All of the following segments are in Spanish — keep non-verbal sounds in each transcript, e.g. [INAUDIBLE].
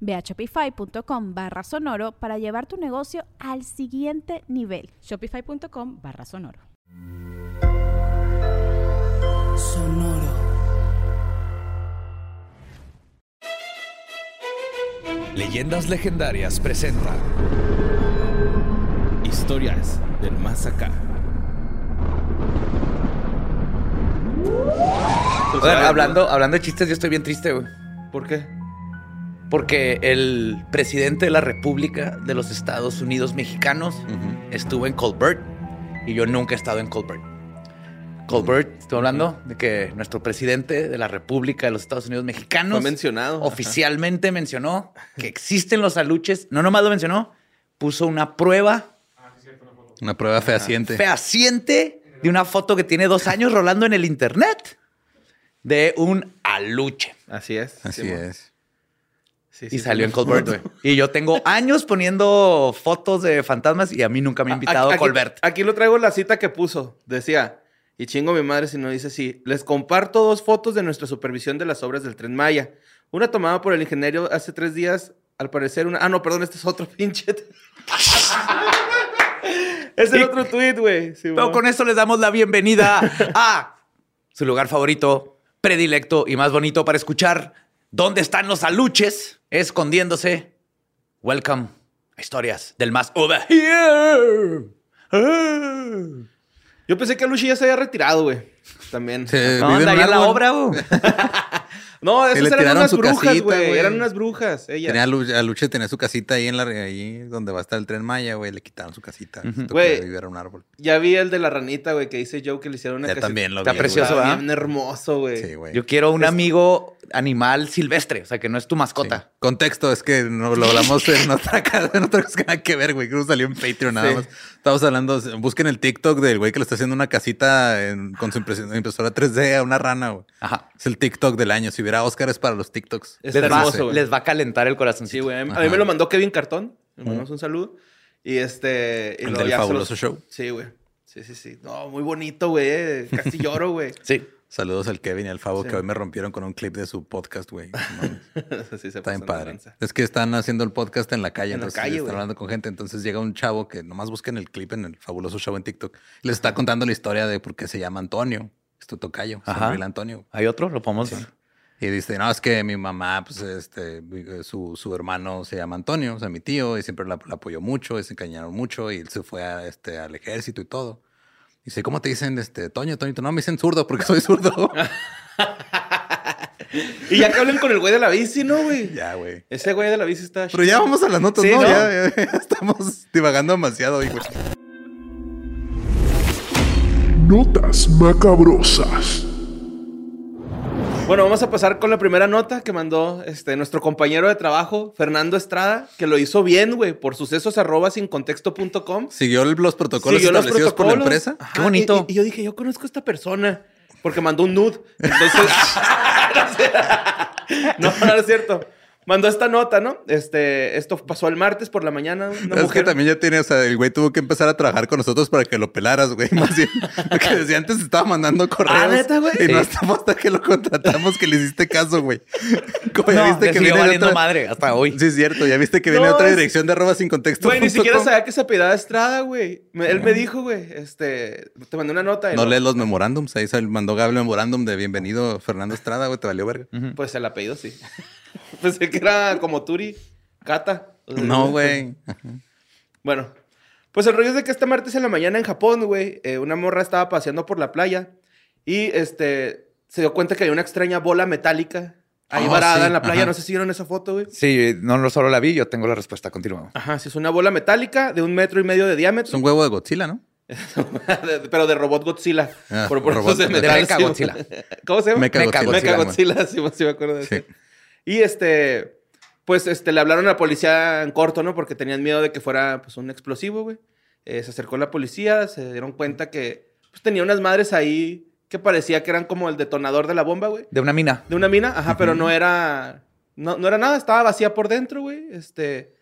Ve a shopify.com barra sonoro para llevar tu negocio al siguiente nivel. Shopify.com barra sonoro. Sonoro. Leyendas Legendarias presenta Historias del Más Acá. Oigan, hablando, hablando de chistes, yo estoy bien triste, güey. ¿Por qué? Porque el presidente de la República de los Estados Unidos mexicanos estuvo en Colbert y yo nunca he estado en Colbert. Colbert, estoy hablando de que nuestro presidente de la República de los Estados Unidos mexicanos Fue mencionado. oficialmente mencionó que existen los aluches. No nomás lo mencionó, puso una prueba Una prueba fehaciente. fehaciente de una foto que tiene dos años rolando en el internet de un aluche. Así es. Así es. Sí, Y salió en Colbert, güey. [LAUGHS] Y yo tengo años poniendo fotos de fantasmas y a mí nunca me ha invitado A- aquí, Colbert. Aquí lo traigo la cita que puso. Decía, y chingo mi madre si no dice así. Les comparto dos fotos de nuestra supervisión de las obras del Tren Maya. Una tomada por el ingeniero hace tres días. Al parecer una... Ah, no, perdón, este es otro [LAUGHS] pinche... es el otro tweet, güey. Sí, Pero con esto les damos la bienvenida a su lugar favorito, predilecto y más bonito para escuchar. ¿Dónde están los aluches? Escondiéndose. Welcome a historias del más over here. Ah. Yo pensé que Luchi ya se había retirado, güey. También. Se No, vive en anda un ahí en la obra, güey. [LAUGHS] No, Que esas le eran tiraron unas su brujas, casita, güey. güey. Eran unas brujas, ellas. Tenía a Luche tenía su casita ahí en la ahí donde va a estar el tren Maya, güey. Le quitaron su casita. Güey. vivir en un árbol. Ya vi el de la ranita, güey, que dice Joe que le hicieron una Ya casita. también lo Está vi. precioso, güey. Está ¿verdad? bien hermoso, güey. Sí, güey. Yo quiero un amigo animal silvestre, o sea, que no es tu Sí. mascota. Contexto, es que no, lo hablamos en otra [LAUGHS] casa, en otra cosa que nada que ver, güey. Creo que salió en Patreon nada Sí. más. Estamos hablando, busquen el TikTok del güey que le está haciendo una casita en- con su impresión- impresora 3D a una rana, güey. Ajá. Es el TikTok del año. Si hubiera Oscars para los TikToks. Les va, hermoso, güey. les va a calentar el corazón. Sí, güey. A mí me lo mandó Kevin Cartón. Le mandamos un saludo. Y este. Y El del fabuloso los- show. Sí, güey. Sí, sí, sí. No, muy bonito, güey. Casi lloro, güey. Sí. Saludos al Kevin y al Fabo Sí. que hoy me rompieron con un clip de su podcast, güey. No [LAUGHS] sí, se Está bien padre. Es que están haciendo el podcast en la calle, En la entonces calle, están hablando con gente. Entonces llega un chavo que nomás busquen el clip en el fabuloso show en TikTok. Y les está contando la historia de por qué se llama Antonio. Es tu tocayo. Samuel Antonio. ¿Hay otro? Lo podemos Y dice, no, es que mi mamá, pues, este, su, su hermano se llama Antonio, o sea, mi tío, y siempre la, la apoyó mucho, y se encañaron mucho, y él se fue a, este, al ejército y todo. Dice, ¿cómo te dicen, este, Toño, Toñito? No, me dicen zurdo porque soy zurdo. [LAUGHS] Y ya que hablen con el güey de la bici, ¿no, güey? ya, güey. Ese güey de la bici está. Pero ya vamos a las notas, Sí, ¿no? ¿no? Ya, ya- estamos divagando demasiado, hijo. Notas macabrosas. Bueno, vamos a pasar con la primera nota que mandó este, nuestro compañero de trabajo, Fernando Estrada, que lo hizo bien, güey, por sucesos arroba sin contexto.com. ¿Siguió los protocolos Siguió los establecidos por la protocolos. empresa? Ajá, Qué bonito. Y, y yo dije, yo conozco a esta persona. Porque mandó un nude. Entonces. [LAUGHS] no, no, no es cierto. Mandó esta nota, ¿no? Este, esto pasó el martes por la mañana. Una es mujer. que también ya tiene, o sea, el güey tuvo que empezar a trabajar con nosotros para que lo pelaras, güey. [LAUGHS] Más bien, porque desde antes estaba mandando correos. Ah, ¿neta, güey? Y no Sí. hasta hasta que lo contratamos que le hiciste caso, güey. [LAUGHS] Como ya No, viste que viene otra- madre hasta hoy. Sí, es cierto. Ya viste que viene No, otra es- dirección de arroba sin contexto. Güey, ni siquiera com. sabía que se apellidaba Estrada, güey. Él me dijo, güey, este, te mandé una nota. No lo- lees los memorándums. Ahí se mandó Gabriel memorándum de bienvenido Fernando Estrada, güey. Te valió verga. Pues el apellido sí. [LAUGHS] Pensé que era como Turi, Cata. O sea, No, [LAUGHS] güey. Bueno, Pues el rollo es de que este martes en la mañana en Japón, güey, eh, una morra estaba paseando por la playa y este se dio cuenta que había una extraña bola metálica ahí Oh, varada sí, en la playa. ajá. No sé si vieron esa foto, güey. Sí, no, solo la vi, yo tengo la respuesta. Continuamos. Ajá, sí, es una bola metálica de un metro y medio de Es diámetro, un huevo de Godzilla, ¿no? [LAUGHS] de- pero de robot Godzilla. Ah, por por robot de de metal. Mecha sí, Godzilla. ¿Cómo se llama? Mecha Mecha Godzilla. Mecha Godzilla, sí, sí me acuerdo de Sí. eso. Y este, pues este, le hablaron a la policía en corto, ¿no? Porque tenían miedo de que fuera pues un explosivo, güey. Eh, se acercó la policía, se dieron cuenta que pues, tenía unas madres ahí que parecía que eran como el detonador de la bomba, güey. De una mina. De una mina, ajá, pero no era. No, no era nada, estaba vacía por dentro, güey. Este.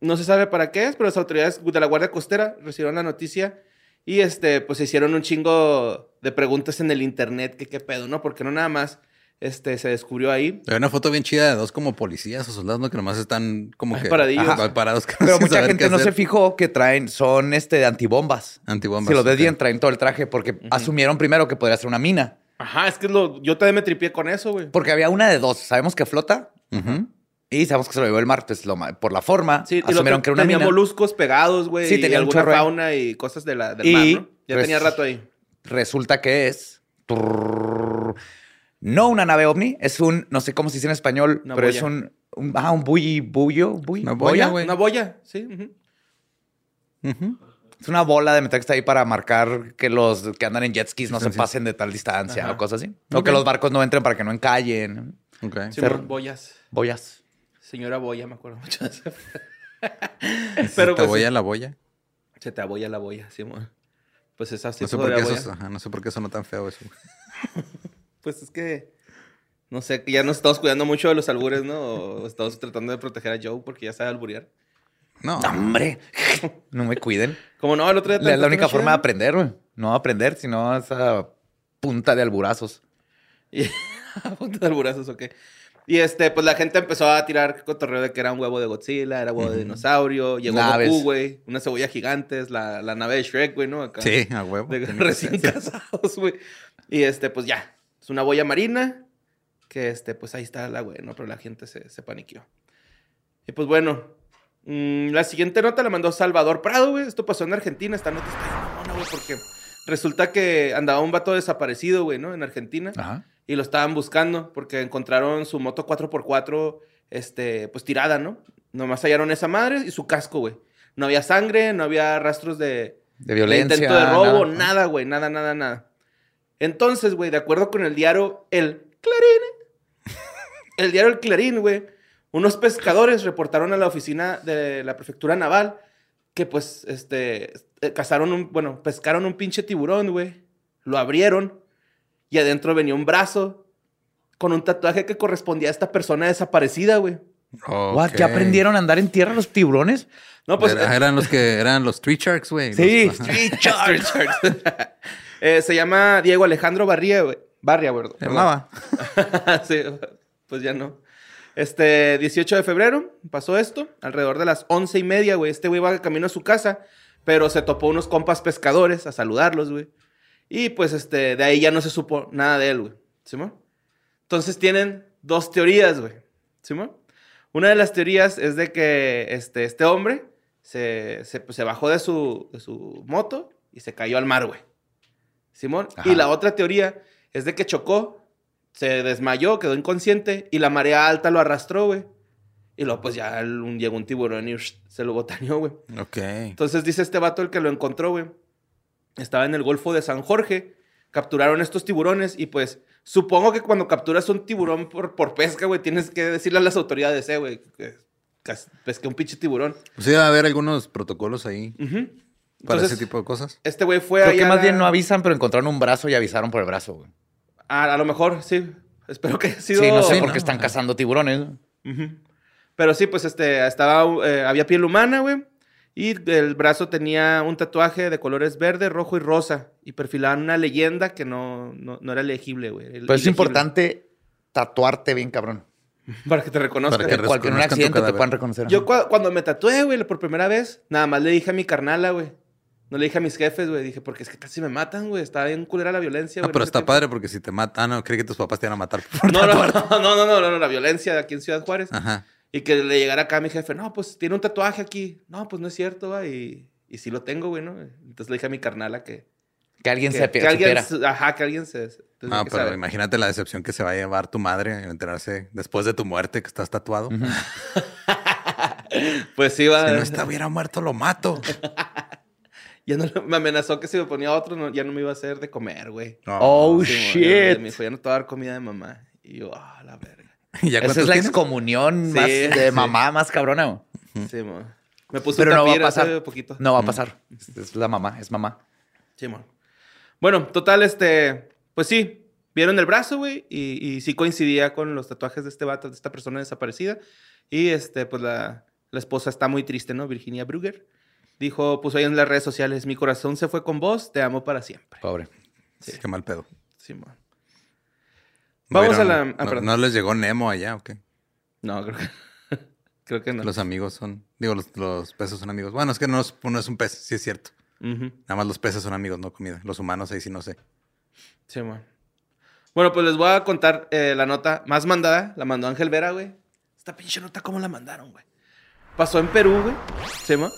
No se sabe para qué es, pero las autoridades de la Guardia Costera recibieron la noticia y este, pues hicieron un chingo de preguntas en el internet, que qué pedo, ¿no? Porque no nada más este, se descubrió ahí. Hay una foto bien chida de dos como policías o soldados, ¿no? Que nomás están como Ay, que... paradillos. Ajá, parados. que no Pero mucha gente no se fijó que traen, son este de antibombas. Antibombas. Si lo ves bien, traen todo el traje porque asumieron primero que podría ser una mina. Ajá, es que lo, yo también me tripié con eso, güey. Porque había una de dos. Sabemos que flota Ujú. y sabemos que se lo llevó el mar. Pues lo por la forma, Sí, y asumieron que era una tenía mina. moluscos pegados, güey. Sí, y tenía un alguna fauna y cosas de la, del Y mar, ¿no? Ya tenía rato ahí. Resulta que es... trrr, no una nave ovni, es un, no sé cómo se dice en español, Una pero boya. es un, un, ah, un bully, bullo, bully, Una boya, güey. Una boya, sí. Es una bola de metal que está ahí para marcar que los que andan en jet skis no se pasen de tal distancia Ajá. o cosas así. O que los barcos no entren para que no encallen. Ok. Simón, boyas. Boyas. Señora Boya, me acuerdo mucho de eso. [LAUGHS] Pero Pero te pues, voy a la boya. Se te aboya la boya, Simón. Pues esa sí No sé, por qué eso, ajá, no sé por qué sonó tan feo eso. [LAUGHS] Pues es que. No sé, que ya nos estamos cuidando mucho de los albures, ¿no? O estamos tratando de proteger a Joe porque ya sabe alburear. No. ¡No, ¡Hombre! [LAUGHS] No me cuiden. Como no, el otro día. La, la única forma de aprender, güey. No aprender, sino esa punta de alburazos. Y- [LAUGHS] punta de alburazos, ok. Y este, pues la gente empezó a tirar cotorreo de que era un huevo de Godzilla, era huevo de dinosaurio, llegó Naves. Goku, güey, una cebolla gigante, es la, la nave de Shrek, güey, ¿no? Acá. Sí, a huevo. de [LAUGHS] recién casados, güey. Y este, pues ya, es una boya marina, que este, pues ahí está la güey, ¿no? Pero la gente se, se paniqueó. Y pues bueno, mm, la siguiente nota la mandó Salvador Prado, güey. Esto pasó en Argentina, esta nota está mamona, güey, porque resulta que andaba un vato desaparecido, güey, ¿no? En Argentina. Ajá. Y lo estaban buscando porque encontraron su moto 4x4, este, pues tirada, ¿no? Nomás hallaron esa madre y su casco, güey. No había sangre, no había rastros de, De de violencia. intento de robo, nada. nada, güey, nada, nada, nada. Entonces, güey, de acuerdo con el diario El Clarín, el diario El Clarín, güey, unos pescadores reportaron a la oficina de la prefectura naval que, pues, este, eh, cazaron un, bueno, pescaron un pinche tiburón, güey, lo abrieron y adentro venía un brazo con un tatuaje que correspondía a esta persona desaparecida, güey. What? ¿Ya aprendieron a andar en tierra los tiburones? No, pues, Era- eran los que eran los Tree Sharks, güey. Sí, Los-. Street Street Sharks. [LAUGHS] [LAUGHS] Eh, se llama Diego Alejandro Barría, güey. Barria, güey. Llamaba. [LAUGHS] sí, pues ya no. Este 18 de febrero pasó esto, alrededor de las once y media, güey. Este güey va de camino a su casa, pero se topó unos compas pescadores a saludarlos, güey. Y pues este, de ahí ya no se supo nada de él, güey. ¿Simón? Entonces tienen dos teorías, güey. ¿Simón? Una de las teorías es de que este, este hombre se, se, pues, se bajó de su, de su moto y se cayó al mar, güey. Simón. Ajá. Y la otra teoría es de que chocó, se desmayó, quedó inconsciente y la marea alta lo arrastró, güey. Y luego, pues ya un, llegó un tiburón y se lo botaneó, güey. Ok. Entonces dice este vato el que lo encontró, güey. Estaba en el Golfo de San Jorge. Capturaron estos tiburones y pues supongo que cuando capturas un tiburón por, por pesca, güey, tienes que decirle a las autoridades, eh, güey, que pesqué un pinche tiburón. Pues iba a haber algunos protocolos ahí. Para Entonces, ese tipo de cosas. Este güey fue Creo ahí que a más la- bien no avisan, pero encontraron un brazo y avisaron por el brazo, güey. A, a lo mejor, sí. Espero que haya sido... Sí, no sé Sí, por ¿no? qué están cazando tiburones. Ujú. Pero sí, pues este, estaba, eh, había piel humana, güey. Y el brazo tenía un tatuaje de colores verde, rojo y rosa. Y perfilaban una leyenda que no, no, no era legible, güey. Pero es ilegible. importante tatuarte bien, cabrón. Para que te reconozcan. Para que En cualquier accidente te puedan reconocer. Yo cua- cuando me tatué, güey, por primera vez, nada más le dije a mi carnala, güey. No le dije a mis jefes, güey. Dije, porque es que casi me matan, güey. Está bien culera la violencia, güey. pero en ese está padre porque si te matan, ah, no, creí que tus papás te iban a matar. por No, [LAUGHS] no, no, [LAUGHS] no, no, no, no, no, la violencia aquí en Ciudad Juárez. Ajá. Y que le llegara acá a mi jefe, no, pues tiene un tatuaje aquí. No, pues no es cierto, va. Y, Y sí lo tengo, güey, ¿no? Entonces le dije a mi carnala que... Que alguien que, se que alguien, ajá, que alguien se... entonces No, pero imagínate la decepción que se va a llevar tu madre en enterarse después de tu muerte que estás tatuado. [LAUGHS] Pues sí, va. Si no estuviera muerto, lo mato. Ya no, [LAUGHS] me amenazó que si me ponía otro, no- ya no me iba a hacer de comer, güey. No. Oh, Sí, shit. ya- Me dijo, ya no te voy a dar comida de mamá. Y yo, ah, la verga. [LAUGHS] ¿Y ya Esa es la excomunión Sí, más de sí. [LAUGHS] mamá más cabrona. güey. Sí, mo. Me puse Pero un no va a pasar. poquito. No va a pasar. Es- Es la mamá, es mamá. Sí, mo. Bueno, total, este... Pues sí, vieron el brazo, güey. Y, y sí coincidía con los tatuajes de este vato, de esta persona desaparecida. Y, este, pues la, la esposa está muy triste, ¿no? Virginia Brugger. Dijo, puso ahí en las redes sociales, mi corazón se fue con vos, te amo para siempre. Pobre. Sí, qué mal pedo. ¿No Vamos a la... ah, no, les llegó Nemo allá o qué? No, creo que... [LAUGHS] creo que no. Los amigos son... Digo, los, los peces son amigos. Bueno, es que no es, no es un pez, sí es cierto. Nada más los peces son amigos, no comida. Los humanos ahí sí no sé. Sí, man. Bueno, pues les voy a contar eh, la nota más mandada. La mandó Ángel Vera, güey. Esta pinche nota, ¿cómo la mandaron, güey? Pasó en Perú, güey. ¿Sí, man?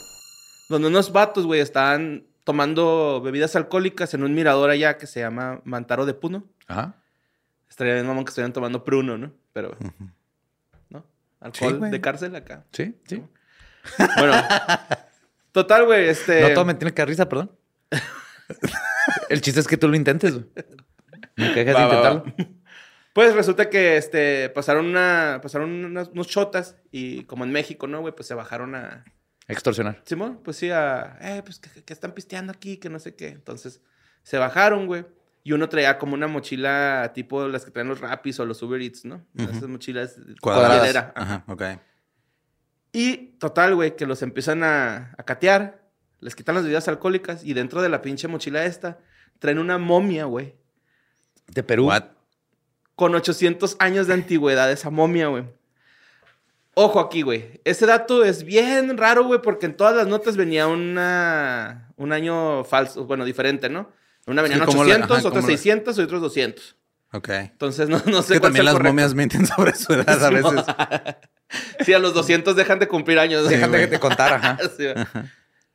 Donde unos vatos, güey, estaban tomando bebidas alcohólicas en un mirador allá que se llama Mantaro de Puno. Ajá. Estaría bien, mamón, que estuvieran tomando pruno, ¿no? Pero, ¿no? Alcohol de cárcel acá. Sí, sí. Bueno, total, güey, este... No todo me tiene que risa, perdón. [LAUGHS] El chiste es que tú lo intentes. güey. Nunca dejes de Va, va, va. intentarlo. Pues resulta que este, pasaron, una, pasaron unas- unos chotas y como en México, ¿no, güey? Pues se bajaron a... Extorsionar. Simón, pues sí, a... Eh, pues que, que están pisteando aquí, que no sé qué. Entonces se bajaron, güey. Y uno traía como una mochila tipo las que traen los Rapis o los Uber Eats, ¿no? Esas mochilas Cuadradas. cuadradera. Ajá, ok. Y total, güey, que los empiezan a, a catear, les quitan las bebidas alcohólicas y dentro de la pinche mochila esta traen una momia, güey. De Perú. What? con 800 años de antigüedad esa momia, güey. Ojo aquí, güey. Ese dato es bien raro, güey, porque en todas las notas venía una, un año falso, bueno, diferente, ¿no? Una venían Sí, como la- 800, ajá, otras como la- 600 y otros 200. Ok. Entonces, no, no Es sé que cuál también las correcto. momias mienten sobre su edad a [LAUGHS] veces. [LAUGHS] Sí, a los 200 dejan de cumplir años. Sí, Déjate güey. que te contara, ajá. [LAUGHS] Sí,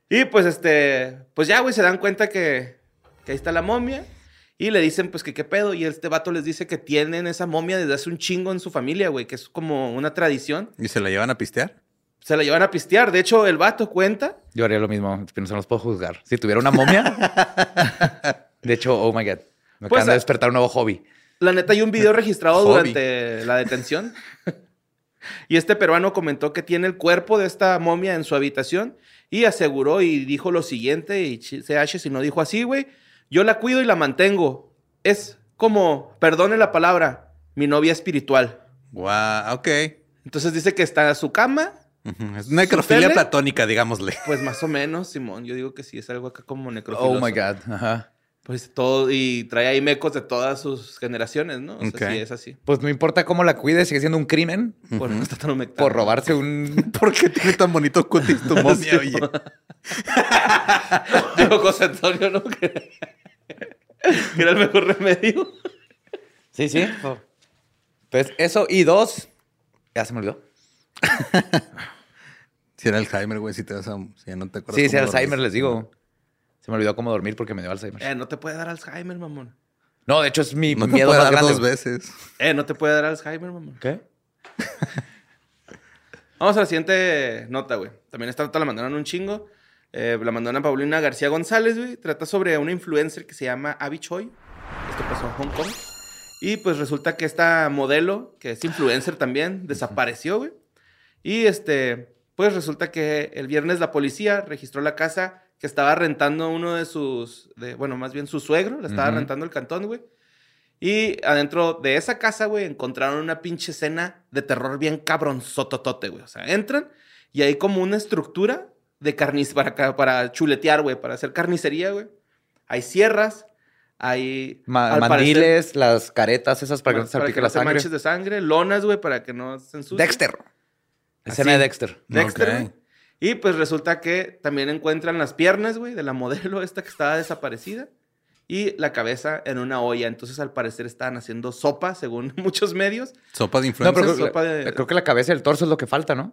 y pues, este, pues ya, güey, se dan cuenta que, que ahí está la momia. Y le dicen, pues, que qué pedo. Y este vato les dice que tienen esa momia desde hace un chingo en su familia, güey, que es como una tradición. ¿Y se la llevan a pistear? Se la llevan a pistear. De hecho, el vato cuenta. Yo haría lo mismo, pero no los puedo juzgar. Si tuviera una momia. [LAUGHS] de hecho, oh my God. Me Pues, acaban de a- despertar un nuevo hobby. La neta, hay un video [LAUGHS] registrado durante la detención. y este peruano comentó que tiene el cuerpo de esta momia en su habitación y aseguró y dijo lo siguiente, y CH si no dijo así, güey, yo la cuido y la mantengo. Es como, perdone la palabra, mi novia espiritual. Guau, ok. Entonces dice que está en su cama. Es necrofilia tele? platónica, digámosle. pues más o menos, Simón. Yo digo que sí, es algo acá como necrofiloso. Oh my God. Ajá. Pues todo, y trae ahí mecos de todas sus generaciones, ¿no? O sea, sí, es así. Pues no importa cómo la cuides, sigue siendo un crimen Por no estar tan humectado. por robarse un. [LAUGHS] ¿Por qué tiene tan bonito cutis tu [LAUGHS] momia, Sí, oye? [LAUGHS] Dijo José Antonio, ¿no? Que, era el mejor remedio. Sí, sí. Pues eso y dos. Ya se me olvidó. Si era Alzheimer, güey, si te vas a... Si ya no te acuerdas Sí, sí, cómo Alzheimer, les digo. Se me olvidó cómo dormir porque me dio Alzheimer. Eh, no te puede dar Alzheimer, mamón. No, de hecho es mi No te miedo puede más dar grande. dos veces. Eh, no te puede dar Alzheimer, mamón. ¿Qué? [LAUGHS] Vamos a la siguiente nota, güey. También esta nota la mandaron un chingo. Eh, la mandaron a Paulina García González, güey. Trata sobre una influencer que se llama Abby Choi. Esto pasó en Hong Kong. Y pues resulta que esta modelo, que es influencer también, desapareció, güey. Y este, pues resulta que el viernes la policía registró la casa que estaba rentando uno de sus, de, bueno, más bien su suegro, la estaba rentando el cantón, güey. Y adentro de esa casa, güey, encontraron una pinche escena de terror bien cabronzototote, güey. O sea, entran y hay como una estructura de carniz para, chuletear, güey, para hacer carnicería, güey. Hay sierras, hay... Ma- parecer, mandiles, las caretas esas para que no para salpique que la sangre. manches de sangre, lonas, güey, para que no se ensucie. Dexter. Escena Así. de Dexter. Dexter. Y pues resulta que también encuentran las piernas, güey, de la modelo esta que estaba desaparecida. Y la cabeza en una olla. Entonces, al parecer, estaban haciendo sopa, según [LAUGHS] muchos medios. Sopa de influencia. creo, sopa de- creo que la cabeza y el torso es lo que falta, ¿no?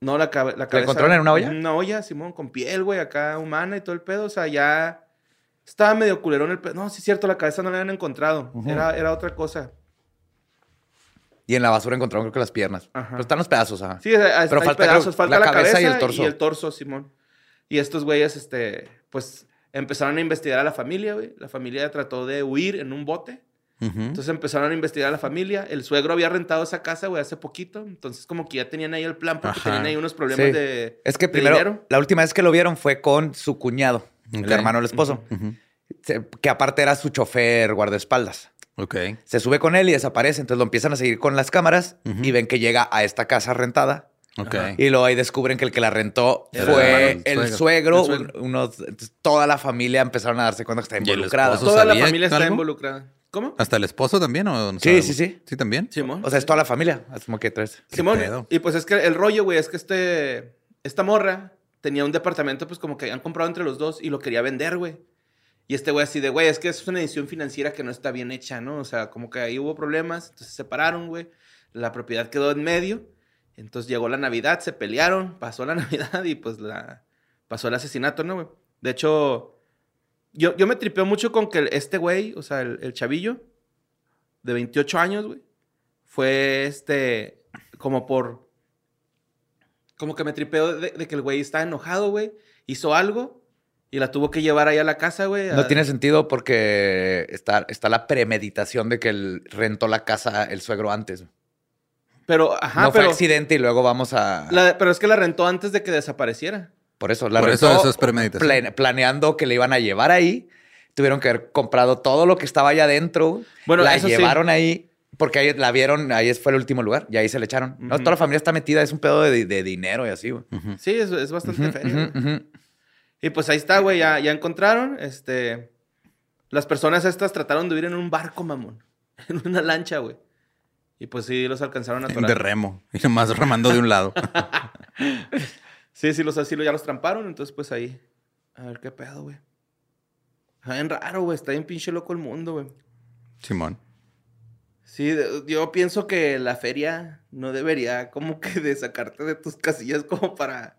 No, la, cabe- la cabeza. encontraron en una olla? Una olla, Simón, con piel, güey, acá humana y todo el pedo. O sea, ya estaba medio culerón el pedo. No, sí es cierto, la cabeza no la habían encontrado. era, era otra cosa. Y en la basura encontraron creo que las piernas. Ajá. Pero están los pedazos, ajá. Sí, hay, Pero hay falta, pedazos, creo, falta la la, cabeza cabeza, y el torso. Y el torso, Simón. Y estos güeyes, este, pues, empezaron a investigar a la familia, güey. La familia trató de huir en un bote. Entonces empezaron a investigar a la familia. El suegro había rentado esa casa, güey, hace poquito. Entonces, como que ya tenían ahí el plan porque Ajá. tenían ahí unos problemas Sí. de. Es que de primero, dinero. la última vez que lo vieron fue con su cuñado, el hermano del esposo, que aparte era su chofer guardaespaldas. Ok. Se sube con él y desaparece, entonces lo empiezan a seguir con las cámaras y ven que llega a esta casa rentada. Ok. Y luego ahí descubren que el que la rentó Era fue el el suegro. suegro. El suegro. un- unos, toda la familia empezaron a darse cuenta que está ¿Y el involucrada. Toda la familia está algo? involucrada. ¿Cómo? ¿Hasta el esposo también o no Sí, sí, sí. ¿Sí también? Simón. O sea, es toda la familia. Es como que tres. ¿Qué Simón. pedo? Y pues es que el rollo, güey, es que este, esta morra tenía un departamento, pues como que habían comprado entre los dos y lo quería vender, güey. Y este güey así de, güey, es que es una edición financiera que no está bien hecha, ¿no? O sea, como que ahí hubo problemas, entonces se separaron, güey. La propiedad quedó en medio. Entonces llegó la Navidad, se pelearon, pasó la [LAUGHS] Navidad y pues la pasó el asesinato, ¿no, güey? De hecho, yo, yo me tripeo mucho con que este güey, o sea, el, el chavillo de 28 años, güey, fue este, como por, como que me tripeo de, de que el güey está enojado, güey, hizo algo y la tuvo que llevar ahí a la casa, güey. No a- tiene sentido porque está, está la premeditación de que él rentó la casa el suegro antes. Pero, ajá, no fue accidente y luego vamos a... la- pero es que la rentó antes de que desapareciera. Por eso, la Por rentó eso eso es premeditación. plane- planeando que le iban a llevar ahí. Tuvieron que haber comprado todo lo que estaba allá adentro. Bueno, la eso sí. llevaron ahí porque ahí la vieron, ahí fue el último lugar y ahí se le echaron. No, toda la familia está metida, es un pedo de, de dinero y así, güey. Sí, es, es bastante ujú. Y pues ahí está, güey, ya, ya encontraron, este... Las personas estas trataron de huir en un barco, mamón. [LAUGHS] En una lancha, güey. Y pues sí, los alcanzaron a De atorar. remo. Y nomás remando de un lado. [LAUGHS] Sí, sí, los así ya los tramparon, entonces pues ahí. A ver qué pedo, güey. Está bien raro, güey. Está bien pinche loco el mundo, güey. Simón. Sí, de- yo pienso que la feria no debería como que de sacarte de tus casillas como para...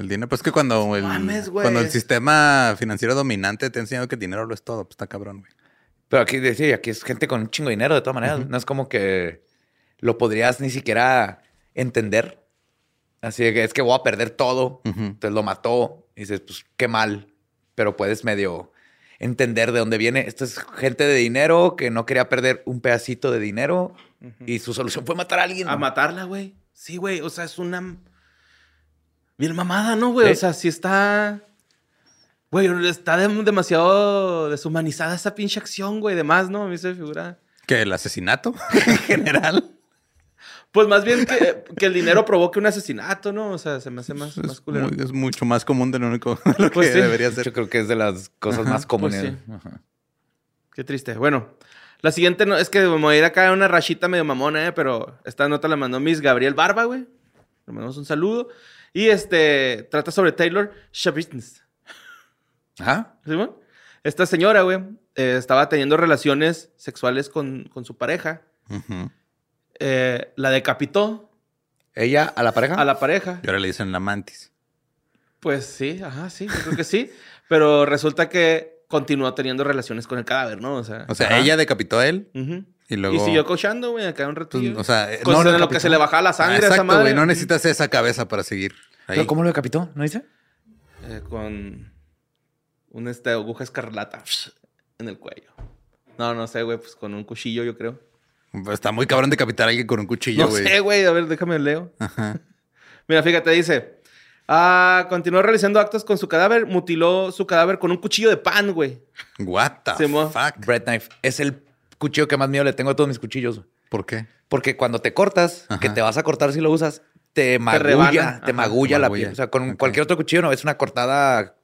El dinero, pues que cuando el, mames, cuando el sistema financiero dominante te ha enseñado que el dinero lo es todo, pues está cabrón, güey. Pero aquí, sí, aquí es gente con un chingo de dinero de todas maneras. No es como que lo podrías ni siquiera entender. Así que es que voy a perder todo. Entonces lo mató. Y dices, pues qué mal. Pero puedes medio entender de dónde viene. Esto es gente de dinero que no quería perder un pedacito de dinero. Y su solución fue matar a alguien. A matarla, güey. Sí, güey. O sea, es una... Bien mamada, ¿no, güey? Sí. O sea, sí está... Güey, está dem- demasiado deshumanizada esa pinche acción, güey. De más, ¿no? A mí se me figura... Que el asesinato [LAUGHS] en general Pues más bien que, que el dinero provoque un asesinato, ¿no? O sea, se me hace más, más es, culero. muy- es mucho más común de lo único de [LAUGHS] lo Pues que sí. debería Yo ser. creo que es de las cosas Ajá, más comunes. pues sí. Ajá. Qué triste. Bueno, la siguiente no, es que me voy a ir acá a una rachita medio mamona, ¿eh? Pero esta nota la mandó Miss Gabriel Barba, güey. Le mandamos un saludo. Y este, trata sobre Taylor Swift. Ajá. ¿Simón? Esta señora, güey, eh, estaba teniendo relaciones sexuales con, con su pareja. Eh, la decapitó ¿Ella a la pareja? a la pareja. Y ahora le dicen la mantis. Pues sí, ajá, sí, yo creo que sí. [LAUGHS] Pero resulta que continuó teniendo relaciones con el cadáver, ¿no? O sea, O sea, ella decapitó a él ujú. Y luego. y siguió cochando, güey, acá un pues, ratillo. o sea, Con no, lo no que se le bajaba la sangre Ah, a esa exacto, madre. güey. No necesitas esa cabeza para seguir ahí. ¿Pero cómo lo decapitó? ¿No dice? Eh, con una este, aguja escarlata en el cuello. No, no sé, güey, pues con un cuchillo, yo creo. Está muy cabrón decapitar a alguien con un cuchillo, no güey. sé, güey, a ver, déjame leo. Ajá. Mira, fíjate, dice. Ah, continuó realizando actos con su cadáver, mutiló su cadáver con un cuchillo de pan, güey. What the fuck? Bread knife. Es el cuchillo que más miedo le tengo a todos mis cuchillos. ¿Por qué? Porque cuando te cortas, Ajá. que te vas a cortar si lo usas, te magulla, te, magulla la magulla. piel. O sea, con cualquier otro cuchillo no es una cortada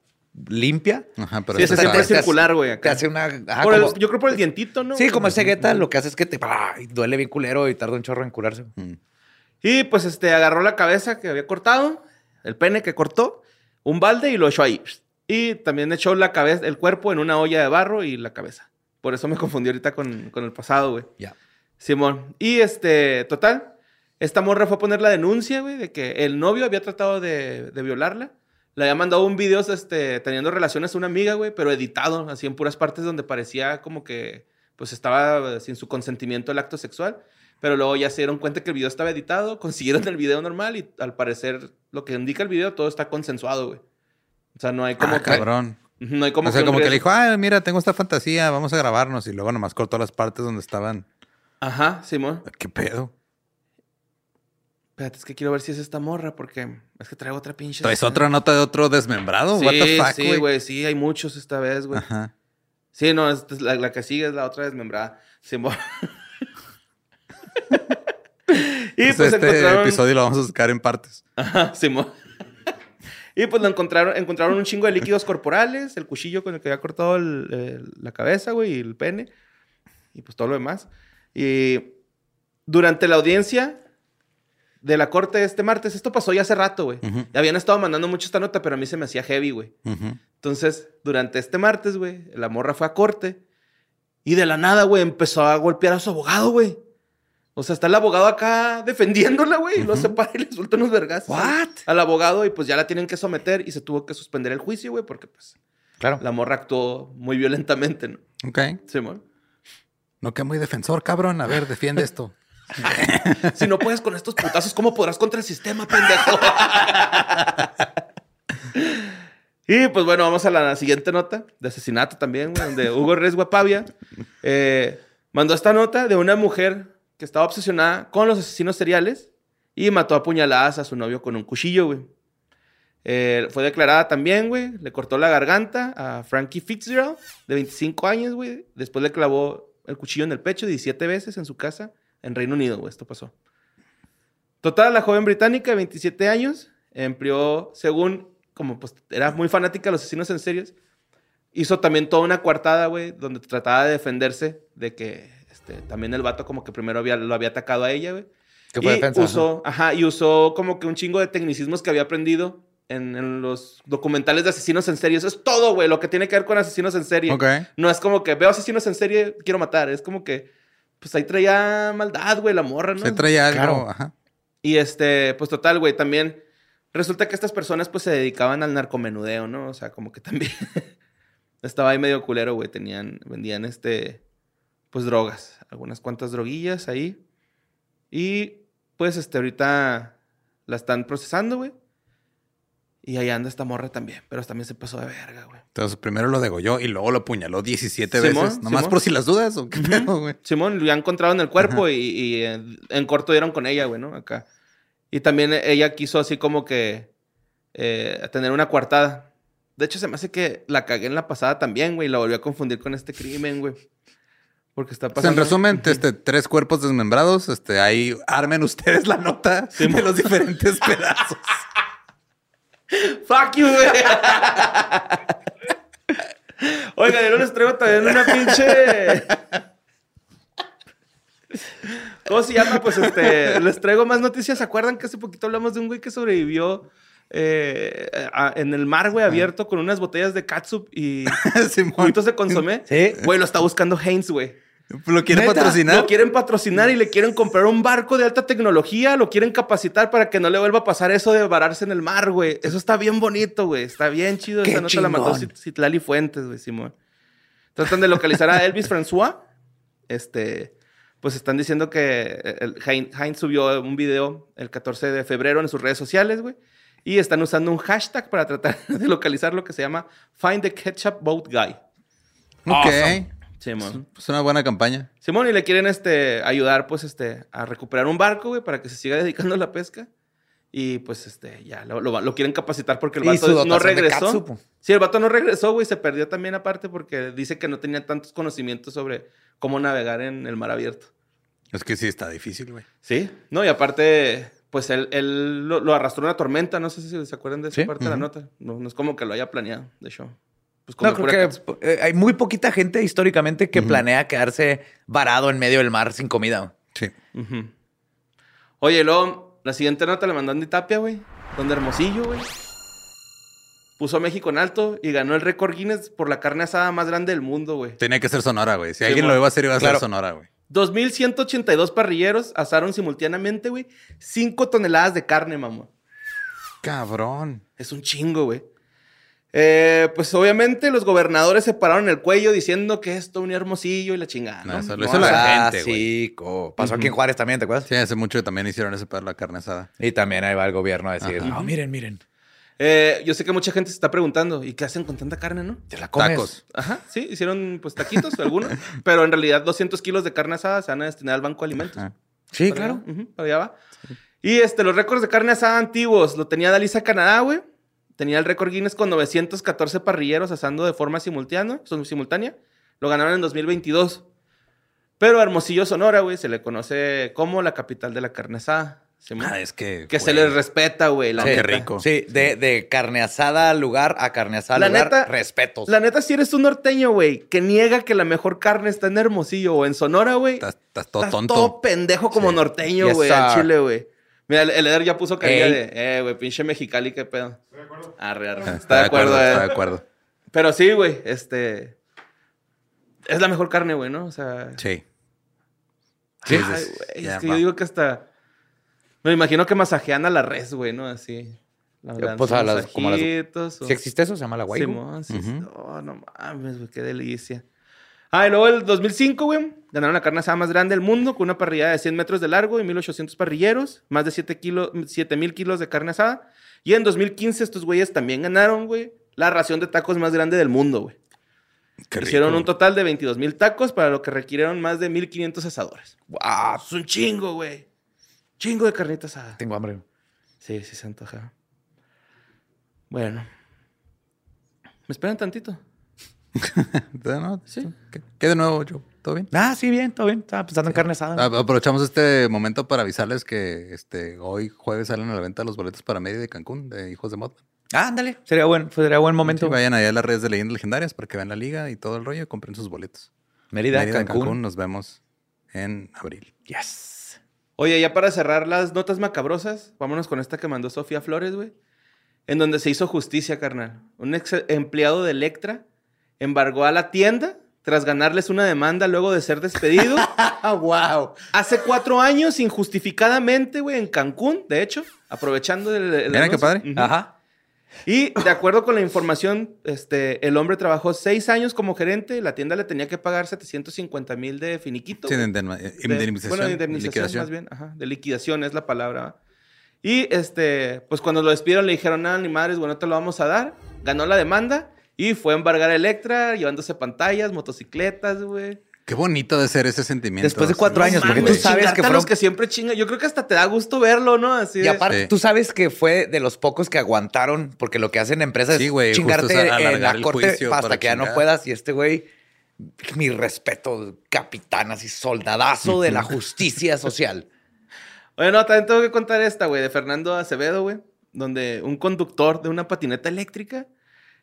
limpia. Ajá, pero Sí, ese siempre es te hace- circular, güey, acá. Te hace una. ajá, Por el- como- yo creo por el dientito, ¿no? sí, como ese gueta, lo que hace es que te duele bien culero y tarda un chorro en curarse. Mm. Y pues este, agarró la cabeza que había cortado, el pene que cortó, un balde y lo echó ahí. Y también echó la cabeza, el cuerpo en una olla de barro y la cabeza. Por eso me confundí ahorita con, con el pasado, güey. Ya. Simón. Y este, total, Esta morra fue a poner la denuncia, güey, de que el novio había tratado de, de violarla. Le había mandado un video este, teniendo relaciones a una amiga, güey, pero editado, así en puras partes donde parecía como que pues estaba sin su consentimiento el acto sexual. Pero luego ya se dieron cuenta que el video estaba editado, [LAUGHS] consiguieron el video normal y al parecer lo que indica el video todo está consensuado, güey. O sea, no hay como Ah, que... cabrón. No hay como o sea, como que le dijo, ah, mira, tengo esta fantasía, vamos a grabarnos. Y luego nomás cortó las partes donde estaban. Ajá, Simón. ¿Qué pedo? Espérate, es que quiero ver si es esta morra porque es que traigo otra pinche. ¿Es otra nota de otro desmembrado? What the Sí, fuck, sí, güey, sí, hay muchos esta vez, güey. Ajá. Sí, no, es la, la que sigue es la otra desmembrada. Simón. [LAUGHS] y Pues pues este encontraron... episodio lo vamos a sacar en partes. Ajá, Simón. Y pues lo encontraron, encontraron un chingo de líquidos corporales, el cuchillo con el que había cortado el- el- la cabeza, güey, y el pene. Y pues todo lo demás. Y durante la audiencia de la corte este martes, esto pasó ya hace rato, güey. Habían estado mandando mucho esta nota, pero a mí se me hacía heavy, güey. Ujú. Entonces, durante este martes, güey, la morra fue a corte y de la nada, güey, empezó a golpear a su abogado, güey. O sea, está el abogado acá defendiéndola, güey, y lo separa y le suelta unos vergazos al- What? al abogado y pues ya la tienen que someter y se tuvo que suspender el juicio, güey, porque pues Claro. la morra actuó muy violentamente, ¿no? Ok. Simón. No que muy defensor, cabrón. A ver, defiende esto. [LAUGHS] Si no puedes con estos putazos, ¿cómo podrás contra el sistema, pendejo? [LAUGHS] y pues bueno, vamos a la siguiente nota de asesinato también, güey, donde Hugo Reyes Guapavia eh, mandó esta nota de una mujer que estaba obsesionada con los asesinos seriales y mató a puñaladas a su novio con un cuchillo, güey. Eh, fue declarada también, güey. Le cortó la garganta a Frankie Fitzgerald, de 25 años, güey. Después le clavó el cuchillo en el pecho 17 veces en su casa en Reino Unido, güey. Esto pasó. Total, la joven británica de 27 años empleó, según, como pues era muy fanática de los asesinos en series, hizo también toda una coartada, güey, donde trataba de defenderse de que este, también el vato como que primero había, lo había atacado a ella, güey. Que fue y defensa. usó, ajá, y usó como que un chingo de tecnicismos que había aprendido en, en los documentales de asesinos en serie. Eso es todo, güey, lo que tiene que ver con asesinos en serie. Ok. No es como que veo asesinos en serie, quiero matar. Es como que, pues ahí traía maldad, güey, la morra, ¿no? Se trae algo. Claro. Ajá. Y este, pues total, güey, también resulta que estas personas pues se dedicaban al narcomenudeo, ¿no? O sea, como que también [LAUGHS] estaba ahí medio culero, güey. Tenían, vendían este, pues drogas, algunas cuantas droguillas ahí. Y pues este, ahorita la están procesando, güey. Y ahí anda esta morra también, pero también se pasó de verga, güey. Entonces, primero lo degolló y luego lo apuñaló 17 Simón, veces. Nomás Simón. por si las dudas o qué pedo, güey. Simón, lo había encontrado en el cuerpo y, y en, en corto dieron con ella, güey, ¿no? Acá. Y también ella quiso así como que eh, tener una coartada. De hecho, se me hace que la cagué en la pasada también, güey. y La volví a confundir con este crimen, güey. Porque está Pues, en pasando... resumen, este, tres cuerpos desmembrados. Este, ahí armen ustedes la nota de los diferentes [LAUGHS] pedazos. ¡Fuck you, güey! Oiga, yo les traigo también una pinche... ¿Cómo se llama? Pues este, les traigo más noticias. ¿Se acuerdan que hace poquito hablamos de un güey que sobrevivió eh, a- en el mar, güey, abierto con unas botellas de catsup y [LAUGHS] juguitos de consomé? Sí. Güey, lo está buscando Heinz, güey. ¿Lo quiere ¿Neta? patrocinar? Lo quieren patrocinar y le quieren comprar un barco de alta tecnología, lo quieren capacitar para que no le vuelva a pasar eso de vararse en el mar, güey. Eso está bien bonito, güey. Está bien chido. Qué Esa nota la mandó. Cit- Citlali Fuentes, güey, Simón. Tratan de localizar a [LAUGHS] Elvis François. Este, pues están diciendo que Heinz subió un video el 14 de febrero en sus redes sociales, güey. Y están usando un hashtag para tratar [LAUGHS] de localizar lo que se llama Find the Ketchup Boat Guy. Ok. Simón. Pues una buena campaña. Simón, y le quieren este, ayudar, pues, este, a recuperar un barco, güey, para que se siga [LAUGHS] dedicando a la pesca. Y pues, este, ya, lo, lo- lo quieren capacitar porque el vato no regresó. Sí, el vato no regresó, güey, se perdió también aparte porque dice que no tenía tantos conocimientos sobre cómo navegar en el mar abierto. Es que sí está difícil, güey. Sí, no, y aparte, pues él, él lo, lo arrastró una tormenta, no sé si se acuerdan de esa Sí, parte de la nota. No, no es como que lo haya planeado, de hecho. Pues como No, creo que eh, hay muy poquita gente históricamente que planea quedarse varado en medio del mar sin comida. Sí. Oye, luego, la siguiente nota la mandó Andy Tapia, güey. Donde Hermosillo, güey. Puso a México en alto y ganó el récord Guinness por la carne asada más grande del mundo, güey. Tenía que ser Sonora, güey. Si Sí, alguien lo iba a hacer, iba a claro. ser Sonora, güey. 2.182 parrilleros asaron simultáneamente, güey, 5 toneladas de carne, mamá. Cabrón. Es un chingo, güey. Eh, pues obviamente los gobernadores se pararon el cuello diciendo que esto un hermosillo y la chingada. ¿no? No, eso lo No, hizo o la Ah, gente, güey. sí, pasó aquí en Juárez también, ¿te acuerdas? Sí, hace mucho que también hicieron ese para la carne asada. Y también ahí va el gobierno a decir, Ajá. no, miren, miren, eh, yo sé que mucha gente se está preguntando, ¿y qué hacen con tanta carne, no? te la comes. Tacos. Ajá, sí, hicieron pues taquitos, algunos, [LAUGHS] pero en realidad 200 kilos de carne asada se van a destinar al Banco de Alimentos. Ajá. Sí, Para claro. allá, para allá va. Y este, los récords de carne asada antiguos lo tenía Dalisa Canadá, güey. Tenía el récord Guinness con 914 parrilleros asando de forma simultánea. son- simultánea. Lo ganaron en 2022. Pero a Hermosillo, Sonora, güey, se le conoce como la capital de la carne asada. Ah, es que. que se les respeta, güey. La Sí, neta. qué rico. Sí, de, de carne asada al lugar a carne asada La al lugar, neta- respetos. La neta, si eres un norteño, güey, que niega que la mejor carne está en Hermosillo o en Sonora, güey. Estás, estás todo Estás tonto. todo pendejo como Sí. norteño, Yes, güey, al chile, güey. Mira, el Eder ya puso carilla de, eh, güey, pinche Mexicali, qué pedo. Estoy de acuerdo. Arre, arre. Ah, Está, de acuerdo, Está de eh. acuerdo. Pero sí, güey, este. Es la mejor carne, güey, ¿no? O sea. Sí. Ay, Sí, güey, sí, es que va. yo digo que hasta. Me imagino que masajean a la res, güey, ¿no? Así. La dan pues, a las- como ¿Sí existe eso? ¿Se llama la guay? Simón, sí. Oh, no mames, güey, qué delicia. Ah, y luego el 2005, güey, ganaron la carne asada más grande del mundo con una parrillada de 100 metros de largo y 1800 parrilleros, más de 7 kilos, 7000 kilos de carne asada. Y en 2015 estos güeyes también ganaron, güey, la ración de tacos más grande del mundo, güey. Hicieron un total de 22 mil tacos para lo que requirieron más de 1500 asadores. Guau, Es un chingo, güey. Chingo de carnita asada. tengo hambre. Sí, sí se antoja. Bueno. ¿Me esperan tantito? [LAUGHS] ¿No? Sí. ¿Qué, qué de nuevo, yo? ¿Todo bien? Ah, sí, bien, todo bien. Estaba pensando en carne asada. Ah, Aprovechamos este momento para avisarles que este hoy jueves salen a la venta los boletos para Mérida de Cancún de Hijos de Mod. Ah, ándale. Sería buen, sería buen momento. Sí, vayan allá a las redes de leyendas legendarias para que vean la liga y todo el rollo y compren sus boletos. Mérida, Mérida, Cancún. Nos vemos en abril. Yes. Oye, ya para cerrar las notas macabrosas, vámonos con esta que mandó Sofía Flores, güey. En donde se hizo justicia, carnal. Un ex empleado de Electra embargó a la tienda tras ganarles una demanda luego de ser despedido. Ah, [LAUGHS] wow. Hace cuatro años, injustificadamente, güey, en Cancún, de hecho, aprovechando el. el Mira qué padre. Ajá. Y de acuerdo con la información, este, el hombre trabajó seis años como gerente. La tienda le tenía que pagar 750 mil de finiquito. Sí, de indemna- De- indemnización. Bueno, de indemnización liquidación. más bien. Ajá, de liquidación es la palabra. Y este, pues cuando lo despidieron le dijeron, nada, ni madres, bueno, te lo vamos a dar. Ganó la demanda y fue a embargar a Electra, llevándose pantallas, motocicletas, güey. Qué bonito de ser ese sentimiento. Después de cuatro años, porque tú sabes que fueron... los que siempre chingan. Yo creo que hasta te da gusto verlo, ¿no? Así Y aparte, Sí. tú sabes que fue de los pocos que aguantaron, porque lo que hacen empresas Sí, güey, es chingarte en la corte hasta que ya no puedas. Y este güey, mi respeto, capitán, así soldadazo de la justicia social. [LAUGHS] Oye, no, también tengo que contar esta, güey, de Fernando Acevedo, güey, donde un conductor de una patineta eléctrica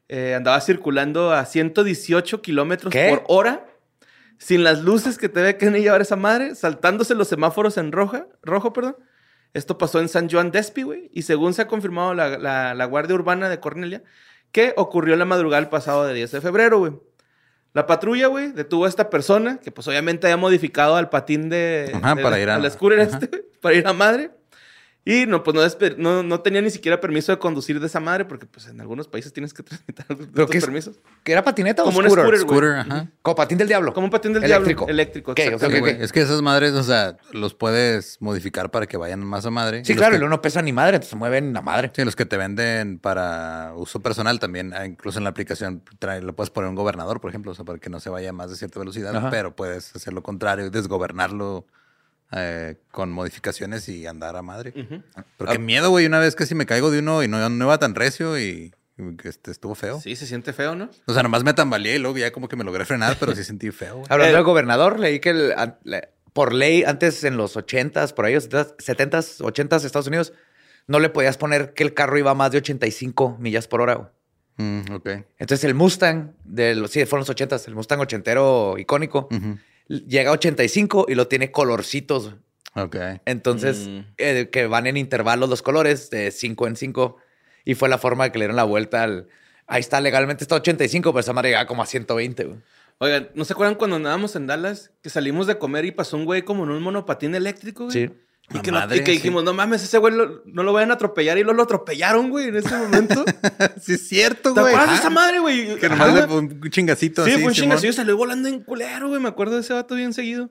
eh, andaba circulando a 118 kilómetros por hora, sin las luces que te ve que llevar esa madre, saltándose los semáforos en roja, rojo, perdón. Esto pasó en San Juan Despi, güey, y según se ha confirmado la, la- la Guardia Urbana de Cornelia, que ocurrió la madrugada del pasado de 10 de febrero, güey. La patrulla, güey, detuvo a esta persona, que pues obviamente había modificado al patín de... Ajá, de para la- ir a- ajá. este, [LAUGHS] para ir a madre. Y no, pues no, no, no tenía ni siquiera permiso de conducir de esa madre, porque pues en algunos países tienes que [LAUGHS] tramitar es? permisos. ¿Que era patineta o Como un scooter? scooter, ajá. Como patín del diablo. Como un patín del Eléctrico. diablo. Eléctrico. Ok, ok, exactamente. Sí, ok. güey. Es que esas madres, o sea, los puedes modificar para que vayan más a madre. Sí, Y los claro, que- y luego no pesa ni madre, entonces se mueven a madre. Sí, los que te venden para uso personal también, ah, incluso en la aplicación, trae, lo puedes poner un gobernador, por ejemplo, o sea, para que no se vaya más de cierta velocidad, Ajá. pero puedes hacer lo contrario, desgobernarlo eh, con modificaciones y andar a madre. Ujú. Pero qué miedo, güey, una vez casi me caigo de uno y no, no iba tan recio y, este, estuvo feo. Sí, se siente feo, ¿no? O sea, nomás me tambaleé y luego ya como que me logré frenar, pero sí sentí feo. güey. Hablando Eh, del gobernador, leí que el- an- le- por ley, antes en los 80s, por ahí, 70s, 80s, Estados Unidos, no le podías poner que el carro iba a más de 85 millas por hora. Mm, ok. Entonces el Mustang, de los, sí, fueron los 80s, el Mustang ochentero icónico, Ujú. Llega a 85 y lo tiene colorcitos. Ok. Entonces, Mm. eh, que van en intervalos los colores, de 5 en 5. Y fue la forma que le dieron la vuelta al... Ahí está, legalmente está 85, pero esa madre llegaba como a 120. güey. Oigan, ¿no se acuerdan cuando andábamos en Dallas? Que salimos de comer y pasó un güey como en un monopatín eléctrico, güey. Sí. Y que, lo- madre, y que sí. dijimos, no mames, ese güey lo- no lo vayan a atropellar. Y luego lo atropellaron, güey, en ese momento. ¿Te [LAUGHS] sí, es cierto, güey. acuerdas de Ah, esa madre, güey? Que Ajá, nomás le güey. fue un chingacito Sí, así, fue un Simón. chingazo. Salió volando en culero, güey. Me acuerdo de ese vato bien seguido.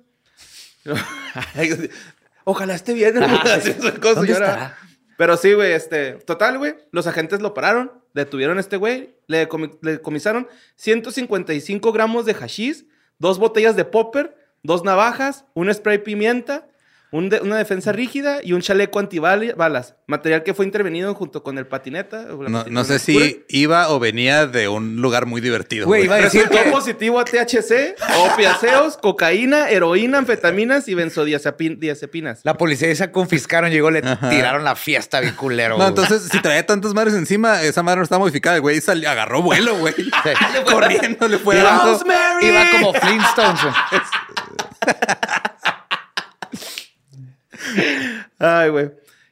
[LAUGHS] Ojalá esté bien. Así esas cosas, ¿Dónde y ahora- estará? Pero sí, güey, este... Total, güey. Los agentes lo pararon. Detuvieron a este güey. Le, le comisaron 155 gramos de hashish, dos botellas de popper, dos navajas, un spray pimienta, un de- una defensa rígida y un chaleco antibalas. Material que fue intervenido junto con el patineta. o la No, patineta no sé oscura. si iba o venía de un lugar muy divertido. Güey, iba a decir Resultó que... positivo a THC, opiáceos, cocaína, heroína, anfetaminas y benzodiazepinas. La policía se confiscaron, llegó, le Ajá. tiraron la fiesta bien culero. [LAUGHS] No, entonces, si traía tantas madres encima, esa madre no está modificada. El güey salió, agarró vuelo, güey. Corriendo, [LAUGHS] le fue Iba, como Flintstones. güey. [LAUGHS] Ay, güey.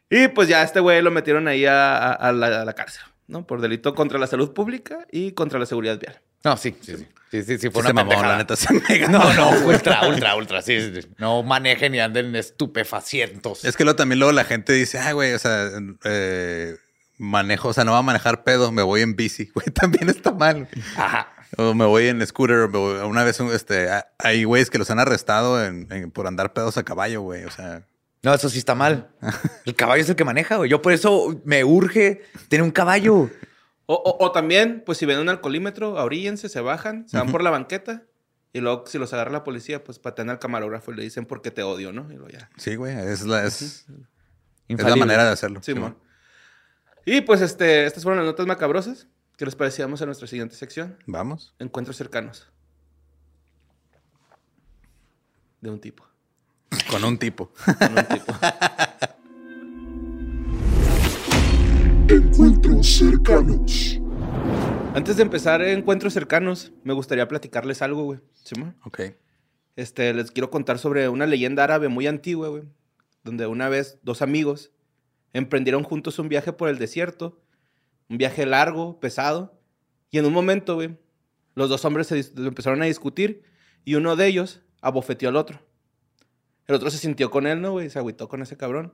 Y pues ya este güey lo metieron ahí a, a- a la, a la cárcel, ¿no? Por delito contra la salud pública y contra la seguridad vial. No, sí, sí, sí. Sí, sí, sí, fue Sí una se mamó, pendejada. la neta. Se No, no, [LAUGHS] ultra, ultra, ultra. Sí, sí, sí. No manejen y anden estupefacientes. Es que luego también luego la gente dice, ah, güey, o sea, eh, manejo, o sea, no va a manejar pedo, me voy en bici. [LAUGHS] Güey, también está mal. Ajá. O me voy en scooter. o me voy- una vez, este, hay güeyes que los han arrestado en- en- por andar pedos a caballo, güey. O sea, No, eso sí está mal. El caballo es el que maneja, güey. Yo por eso me urge tener un caballo. O, o- o también, pues si ven un alcoholímetro, abríllense, se bajan, se van por la banqueta y luego si los agarra la policía, pues patean al camarógrafo y le dicen porque te odio, ¿no? Y luego ya. sí, güey, es la, es, es la manera de hacerlo. Sí, Simón. Y pues este, estas fueron las notas macabrosas. ¿Qué les parecíamos a nuestra siguiente sección? Vamos. Encuentros cercanos. De un tipo. Con un tipo. [LAUGHS] Con un tipo. Encuentros cercanos. Antes de empezar encuentros cercanos, me gustaría platicarles algo, güey. ¿Simón? ok. Este, les quiero contar sobre una leyenda árabe muy antigua, güey. Donde una vez dos amigos emprendieron juntos un viaje por el desierto. Un viaje largo, pesado. Y en un momento, güey, los dos hombres se empezaron a discutir y uno de ellos abofeteó al otro. El otro se sintió con él, ¿no, güey? Se agüitó con ese cabrón.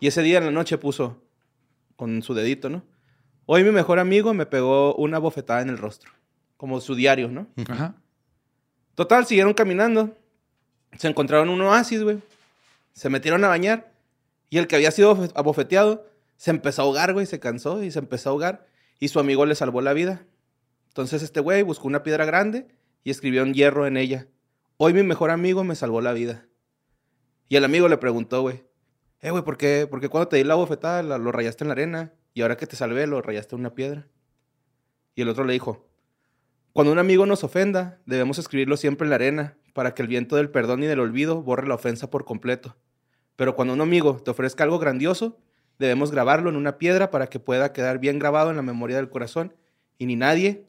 Y ese día en la noche puso con su dedito, ¿no? Hoy mi mejor amigo me pegó una bofetada en el rostro. Como su diario, ¿no? Ajá. Total, siguieron caminando. Se encontraron un oasis, güey. Se metieron a bañar. Y el que había sido abofeteado se empezó a ahogar, güey. Se cansó y se empezó a ahogar. Y su amigo le salvó la vida. Entonces este güey buscó una piedra grande y escribió un hierro en ella. Hoy mi mejor amigo me salvó la vida. Y el amigo le preguntó, güey. Eh, güey, ¿por qué? Porque cuando te di la bofetada lo rayaste en la arena. Y ahora que te salvé lo rayaste en una piedra. Y el otro le dijo, cuando un amigo nos ofenda, debemos escribirlo siempre en la arena, para que el viento del perdón y del olvido borre la ofensa por completo. Pero cuando un amigo te ofrezca algo grandioso, debemos grabarlo en una piedra para que pueda quedar bien grabado en la memoria del corazón y ni nadie,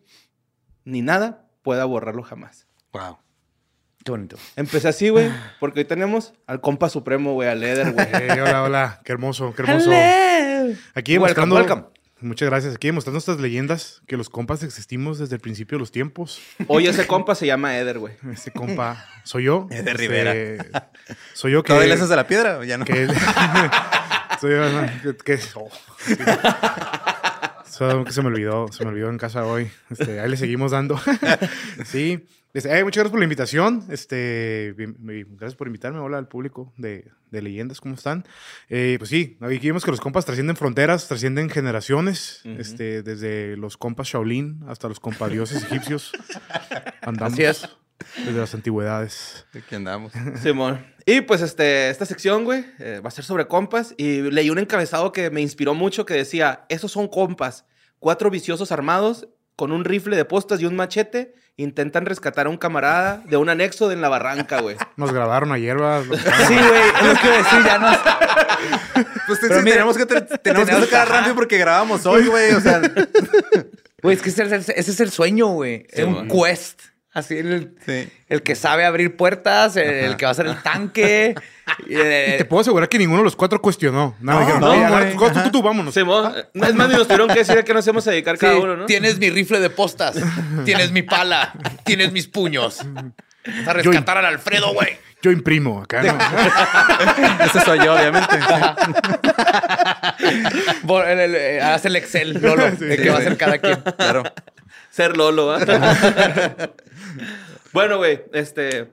ni nada pueda borrarlo jamás. Wow. Qué bonito. Empecé así, güey, porque hoy tenemos al compa supremo, güey, al Eder, güey. [LAUGHS] Hola, hola. Qué hermoso, qué hermoso. Aquí Welcome, demostrando. welcome. Muchas gracias. Aquí demostrando estas leyendas que los compas existimos desde el principio de los tiempos. Hoy ese compa se llama Eder, güey. Este compa soy yo. Este, Rivera. Soy yo que. ¿Todavía le haces de la piedra? o Ya no. que- [LAUGHS] soy yo, que, que- oh, sí. Eso que se me olvidó, se me olvidó en casa hoy. Este, ahí le seguimos dando. [LAUGHS] sí. Muchas gracias por la invitación. Este, bien- bien- gracias por invitarme. Hola al público de, de leyendas, ¿cómo están? Eh, pues sí, aquí vemos que los compas trascienden fronteras, trascienden generaciones. este, desde los compas Shaolin hasta los compadrioses egipcios. [LAUGHS] Andamos Así es. desde las antigüedades. Aquí andamos. Simón. Y pues este, esta sección, güey, eh, va a ser sobre compas. Y leí un encabezado que me inspiró mucho que decía, esos son compas. Cuatro viciosos armados con un rifle de postas y un machete intentan rescatar a un camarada de un anexo de en la barranca, güey. [LAUGHS] Nos grabaron ayer, ¿verdad? Sí, güey. Es lo que iba a decir, ya no. [LAUGHS] Pues Pero sí, mira, tenemos que, tra- tenemos que tenemos- sacar rápido porque grabamos hoy, güey. O sea, [LAUGHS] Güey, es que ese es el, ese es el sueño, güey. es un man. quest. Así el, Sí. el que sabe abrir puertas, el, el que va a ser el tanque. [LAUGHS] y, eh, Y te puedo asegurar que ninguno de los cuatro cuestionó. Nada, No, dijeron, no, "Oye, a güey. ver, tú, tú, tú, vámonos. Simón, eh, es más, ni nos tuvieron que decir a qué nos íbamos a dedicar sí, cada uno, ¿no? Tienes mi rifle de postas, tienes mi pala, tienes mis puños. Vas a rescatar al Alfredo, güey. Yo imprimo acá, ¿no? [LAUGHS] Ese soy yo, obviamente. El- el- eh, Haz el Excel, Lolo, de qué va a hacer cada quien. Claro. Ser Lolo, ¿ah? [LAUGHS] [LAUGHS] bueno, güey, este.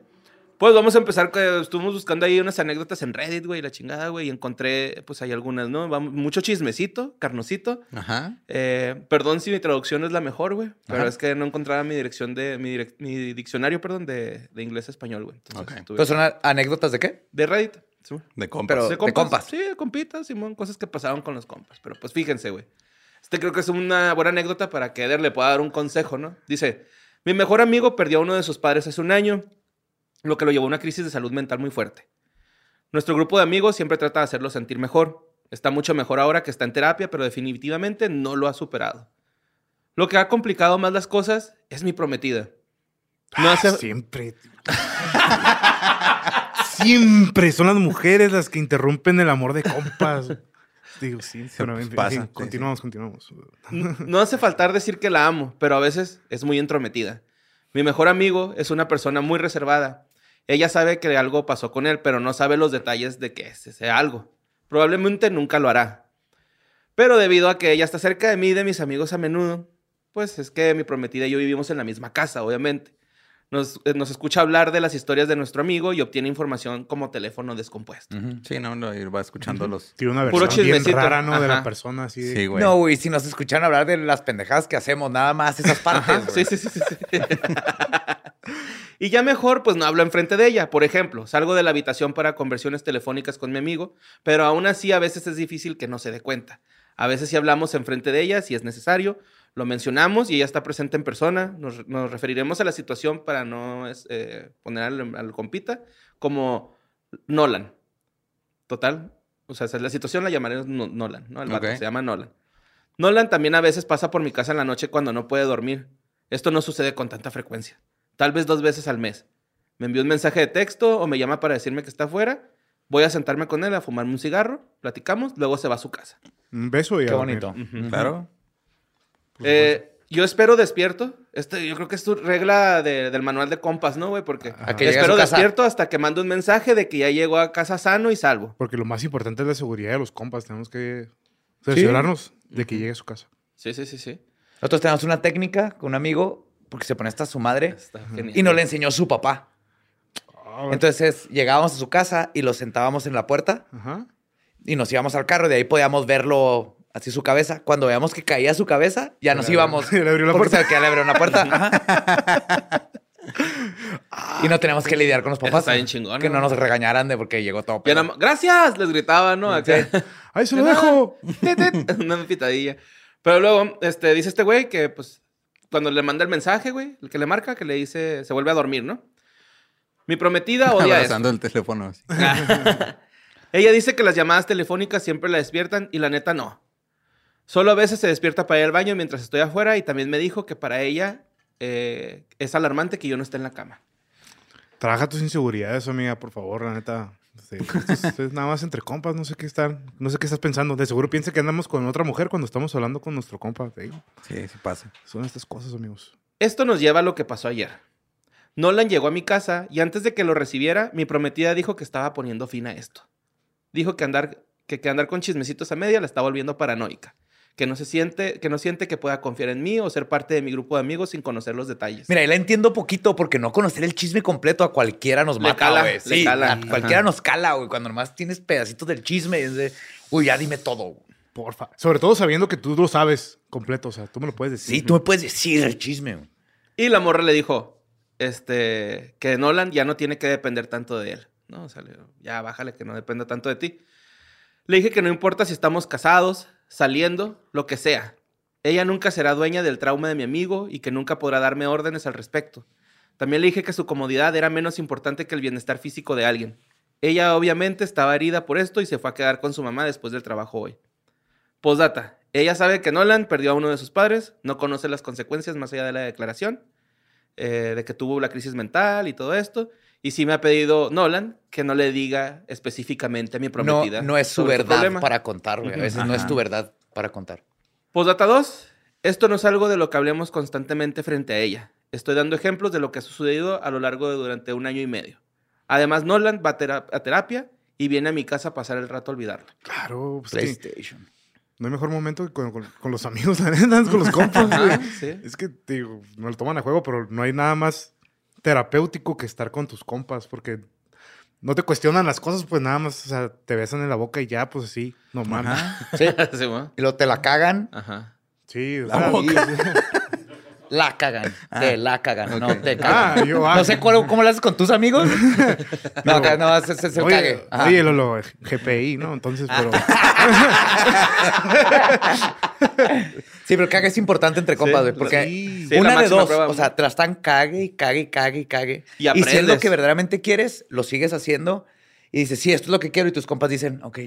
Pues vamos a empezar. que Estuvimos buscando ahí unas anécdotas en Reddit, güey, la chingada, güey, y encontré, pues hay algunas, ¿no? Vamos, mucho chismecito, carnosito. Ajá. Eh, perdón si mi traducción es la mejor, güey, pero es que no encontraba mi dirección de. Mi, direc- mi diccionario, perdón, de, de inglés a español, güey. Entonces, Ok. tuve- Pues son anécdotas de qué? de Reddit. sí. De compas. Pero- de compas. Sí, de compitas, Simón, cosas que pasaron con los compas. Pero pues fíjense, güey. Este creo que es una buena anécdota para que Eder le pueda dar un consejo, ¿no? Dice, mi mejor amigo perdió a uno de sus padres hace un año, lo que lo llevó a una crisis de salud mental muy fuerte. Nuestro grupo de amigos siempre trata de hacerlo sentir mejor. Está mucho mejor ahora que está en terapia, pero definitivamente no lo ha superado. Lo que ha complicado más las cosas es mi prometida. No Ah, hace... Siempre. [LAUGHS] Siempre son las mujeres las que interrumpen el amor de compas. Digo, sí, pero en fin, pasa, en fin, sí, continuamos, continuamos. N- No hace faltar decir que la amo, pero a veces es muy entrometida. Mi mejor amigo es una persona muy reservada. Ella sabe que algo pasó con él, pero no sabe los detalles de que es ese algo. Probablemente nunca lo hará. Pero debido a que ella está cerca de mí y de mis amigos a menudo, pues es que mi prometida y yo vivimos en la misma casa, obviamente. Nos, eh, nos escucha hablar de las historias de nuestro amigo y obtiene información como teléfono descompuesto. Sí, no, no, y va escuchando los. Tiene una Puro versión bien chismecito. rara, ¿no? De la persona así. de- Sí, güey. No, güey, si nos escuchan hablar de las pendejadas que hacemos, nada más esas partes. güey. Sí, sí, sí, sí. sí. [LAUGHS] y ya mejor, pues no hablo enfrente de ella. Por ejemplo, salgo de la habitación para conversiones telefónicas con mi amigo, pero aún así a veces es difícil que no se dé cuenta. A veces sí hablamos enfrente de ella, si es necesario, lo mencionamos y ella está presente en persona. Nos, nos referiremos a la situación para no es, eh, poner al, al compita como Nolan. Total. O sea, la situación la llamaremos No- Nolan, ¿no? El vato se llama Nolan. Nolan también a veces pasa por mi casa en la noche cuando no puede dormir. Esto no sucede con tanta frecuencia. Tal vez dos veces al mes. Me envía un mensaje de texto o me llama para decirme que está afuera. Voy a sentarme con él a fumarme un cigarro, platicamos, luego se va a su casa. Un beso y a Qué bonito. Claro. Eh, yo espero despierto. Este, yo creo que es tu regla de- del manual de compas, ¿no, güey? Porque A que llegue a espero despierto hasta que mande un mensaje de que ya llegó a casa sano y salvo. Porque lo más importante es la seguridad de los compas. Tenemos que cerciorarnos de que llegue a su casa. Sí, sí, sí, sí. Nosotros tenemos una técnica con un amigo, porque se pone hasta su madre, Está y nos le enseñó su papá. Entonces llegábamos a su casa y lo sentábamos en la puerta Ajá. y nos íbamos al carro. y De ahí podíamos verlo así su cabeza. Cuando veíamos que caía su cabeza, ya nos le- íbamos. [LAUGHS] le abrió la puerta. que ya le abrió una puerta. Ajá. [LAUGHS] y no tenemos que lidiar con los papás. está bien chingón, Que ¿no? no nos regañaran de porque llegó todo. Más, ¡Gracias! Les gritaba, ¿no? Acá. [LAUGHS] ¡Ahí se lo dejo! Una pitadilla. Pero luego, este, dice este güey que, pues, cuando le manda el mensaje, güey, el que le marca, que le dice, se vuelve a dormir, ¿no? Mi prometida odia eso. El teléfono. así. Ella dice que las llamadas telefónicas siempre la despiertan y la neta no. Solo a veces se despierta para ir al baño mientras estoy afuera y también me dijo que para ella eh, es alarmante que yo no esté en la cama. Trabaja tus inseguridades, amiga, por favor, la neta. Sí, es, es nada más entre compas, no sé qué están, no sé qué estás pensando. De seguro piensa que andamos con otra mujer cuando estamos hablando con nuestro compa. te digo. Sí, sí pasa. Son estas cosas, amigos. Esto nos lleva a lo que pasó ayer. Nolan llegó a mi casa y antes de que lo recibiera, mi prometida dijo que estaba poniendo fin a esto. Dijo que andar, que, que andar con chismecitos a media la está volviendo paranoica. Que no, se siente, que no siente que pueda confiar en mí o ser parte de mi grupo de amigos sin conocer los detalles. Mira, y la entiendo poquito porque no conocer el chisme completo a cualquiera nos mata, güey. le Sí, cala. a cualquiera nos cala, güey. Cuando nomás tienes pedacitos del chisme, es de, uy, ya dime todo. güey. Porfa. Sobre todo sabiendo que tú lo sabes completo, o sea, tú me lo puedes decir. Sí, tú me puedes decir el chisme. güey. Y la morra le dijo este, que Nolan ya no tiene que depender tanto de él. ¿no? O sea, ya bájale que no dependa tanto de ti. Le dije que no importa si estamos casados, saliendo, lo que sea. Ella nunca será dueña del trauma de mi amigo y que nunca podrá darme órdenes al respecto. También le dije que su comodidad era menos importante que el bienestar físico de alguien. Ella obviamente estaba herida por esto y se fue a quedar con su mamá después del trabajo hoy. Postdata. Ella sabe que Nolan perdió a uno de sus padres, no conoce las consecuencias más allá de la declaración. eh, de que tuvo la crisis mental y todo esto. Y sí me ha pedido Nolan que no le diga específicamente a mi No, prometida. no es su verdad problema. para contar, güey. A veces no es tu verdad para contar. Postdata 2. Esto no es algo de lo que hablemos constantemente frente a ella. Estoy dando ejemplos de lo que ha sucedido a lo largo de durante un año y medio. Además, Nolan va a, tera- a terapia y viene a mi casa a pasar el rato a olvidarla. Claro, pues que PlayStation. no hay mejor momento que con, con- con los amigos, [LAUGHS] la neta, con los compas, güey. Ajá, sí. Es que, digo, no lo toman a juego, pero no hay nada más terapéutico que estar con tus compas, porque no te cuestionan las cosas, pues nada más, o sea, te besan en la boca y ya, pues así, no mames. Sí. [LAUGHS] Sí, ¿no? Y luego te la cagan, Ajá. Sí, o La sea, boca. La cagan. Te la cagan, no te cagan. Ah, yo, ah. No sé cuál- cómo lo haces con tus amigos. [LAUGHS] no, acá no, es- es el Oye, cague. Ajá. oye, Lolo, GPI, ¿no? Entonces, pero... [LAUGHS] Sí, pero cague es importante entre compas, güey. Porque sí. Sí, la una de dos, prueba. o sea, te la están cague y cague y cague y cague. Y si es lo que verdaderamente quieres, lo sigues haciendo y dices, sí, esto es lo que quiero. Y tus compas dicen, ok,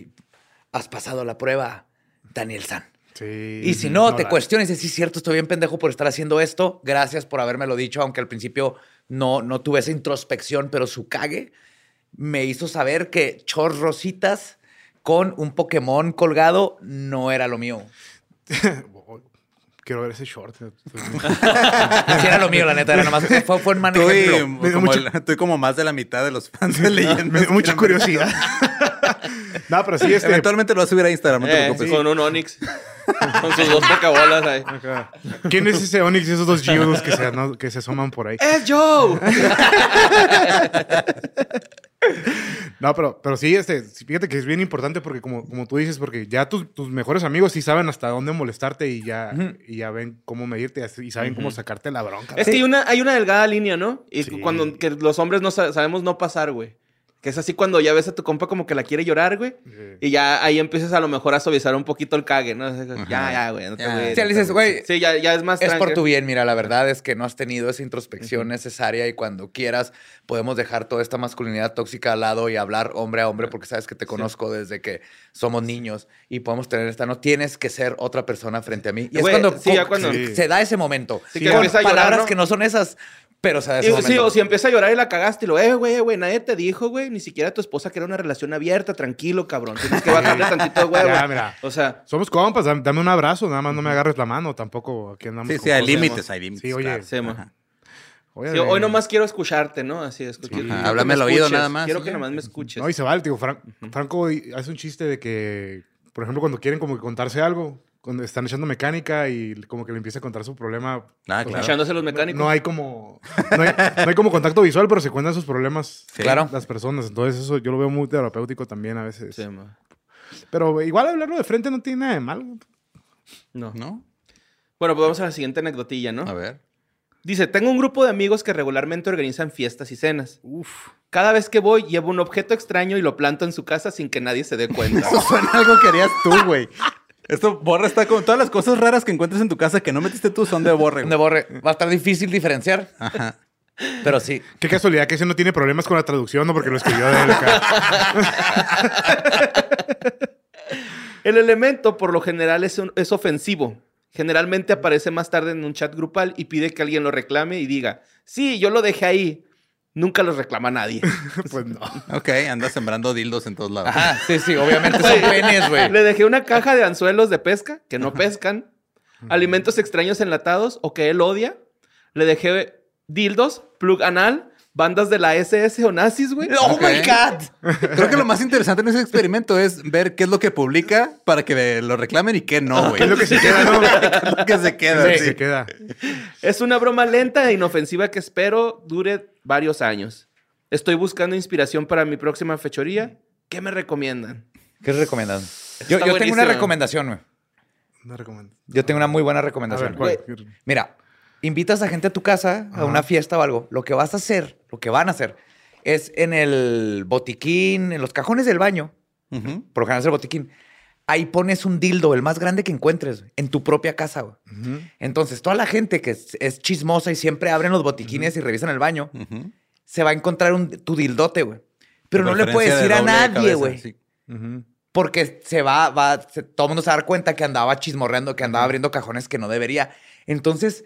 has pasado la prueba, Daniel San. Sí. Y si no, te la- cuestiones y dices, sí, cierto, estoy bien pendejo por estar haciendo esto. Gracias por habérmelo dicho, aunque al principio no, no tuve esa introspección, pero su cague me hizo saber que chorrositas con un Pokémon colgado no era lo mío. [LAUGHS] Quiero ver ese short. [LAUGHS] Sí era lo mío, la neta. Era nomás, fue, fue un mal Estoy, ejemplo. Como mucho- el- estoy como más de la mitad de los fans [LAUGHS] de leyendas. Me dio mucha curiosidad. [LAUGHS] no, pero sí, este... Eventualmente lo voy a subir a Instagram, no te Eh. Con un Onix. con sus dos pocabolas ahí. acá. ¿Quién es ese Onix y esos dos Geodudes que se, no- que se asoman por ahí? ¡Es Joe! No, pero, pero sí, este, fíjate que es bien importante porque como, como tú dices, porque ya tus, tus mejores amigos sí saben hasta dónde molestarte y ya, y ya ven cómo medirte y saben cómo sacarte la bronca. Es que hay una, hay una delgada línea, ¿no? Y Sí. cuando que los hombres no sa- sabemos no pasar, güey. Que es así cuando ya ves a tu compa como que la quiere llorar, güey. Sí. Y ya ahí empiezas a lo mejor a suavizar un poquito el cague, ¿no? Ya, ya, güey. No te Ya. le dices, no güey. Sí, ya, ya es más Es por tu bien, mira, la verdad es que no has tenido esa introspección necesaria y cuando quieras podemos dejar toda esta masculinidad tóxica al lado y hablar hombre a hombre porque sabes que te conozco desde que somos niños y podemos tener esta, no tienes que ser otra persona frente a mí. Y es cuando, sí, ya cuando- se- se da ese momento. Sí, que con empieza a llorar, palabras ¿no? que no son esas, pero se da ese Y- momento. sí, o si empieza a llorar y la cagaste y lo, eh, güey, güey, nadie te dijo, güey, ni siquiera tu esposa que era una relación abierta, tranquilo, cabrón. Tienes que bajarle tantito de huevo. Ya, mira. O sea, Somos compas, dame, un abrazo, nada más no me agarres la mano, tampoco aquí andamos. Sí, sí, hay límites, hay límites. Sí, oye. claro. Sí. Oye, sí, hoy nomás quiero escucharte, ¿no? Así es. que háblame me al oído nada más, Quiero y que nomás me escuches. No, y se vale, digo, Fran- Franco hace un chiste de que, por ejemplo, cuando quieren como que contarse algo, cuando están echando mecánica y como que le empieza a contar su problema. Ah, claro. Echándose los no- mecánicos. No, hay como no hay, no hay como contacto visual, pero se cuentan sus problemas Sí. Claro. las personas. Entonces eso yo lo veo muy terapéutico también a veces. Sí. Pero igual hablarlo de frente no tiene nada de malo. No. ¿No? Bueno, pues vamos a la siguiente anecdotilla, ¿no? A ver. Dice, tengo un grupo de amigos que regularmente organizan fiestas y cenas. Cada vez que voy, llevo un objeto extraño y lo planto en su casa sin que nadie se dé cuenta. [LAUGHS] Eso suena algo que harías tú, güey. Esto, Borre está con todas las cosas raras que encuentres en tu casa que no metiste tú son de Borre. güey. De borre. Va a estar difícil diferenciar, Ajá. pero sí. Qué casualidad que ese no tiene problemas con la traducción, ¿no? Porque lo escribió de él acá. [LAUGHS] El elemento, por lo general, es, un- es ofensivo. Generalmente aparece más tarde en un chat grupal y pide que alguien lo reclame y diga, sí, yo lo dejé ahí. Nunca los reclama nadie. [LAUGHS] Pues no. Ok, anda sembrando dildos en todos lados. Ajá, sí, sí, obviamente son [LAUGHS] penes, güey. Le dejé una caja de anzuelos de pesca que no pescan, alimentos extraños enlatados o que él odia. Le dejé dildos, plug anal, bandas de la SS o nazis, güey. ¡Oh, my God! Creo que lo más interesante en ese experimento es ver qué es lo que publica para que lo reclamen y qué no, güey. ¿Qué es lo que se queda, no? ¿Qué [LAUGHS] es lo que se queda? Sí. sí. Se queda. Es una broma lenta e inofensiva que espero dure varios años. Estoy buscando inspiración para mi próxima fechoría. ¿Qué me recomiendan? ¿Qué recomiendan? Yo, yo tengo una recomendación, güey. No recomiendo. Yo tengo una muy buena A recomendación. ver, ¿cuál? Mira, invitas a gente a tu casa a una fiesta o algo. Lo que vas a hacer, lo que van a hacer, es en el botiquín, en los cajones del baño, Ujú. por lo general es el botiquín, ahí pones un dildo, el más grande que encuentres, en tu propia casa. Entonces, toda la gente que es, es chismosa y siempre abren los botiquines y revisan el baño, se va a encontrar un, tu dildote, güey. Pero no le puedes decir de a nadie, güey. sí. Porque se va, va, se- todo el mundo se va a dar cuenta que andaba chismorreando, que andaba abriendo cajones que no debería. Entonces,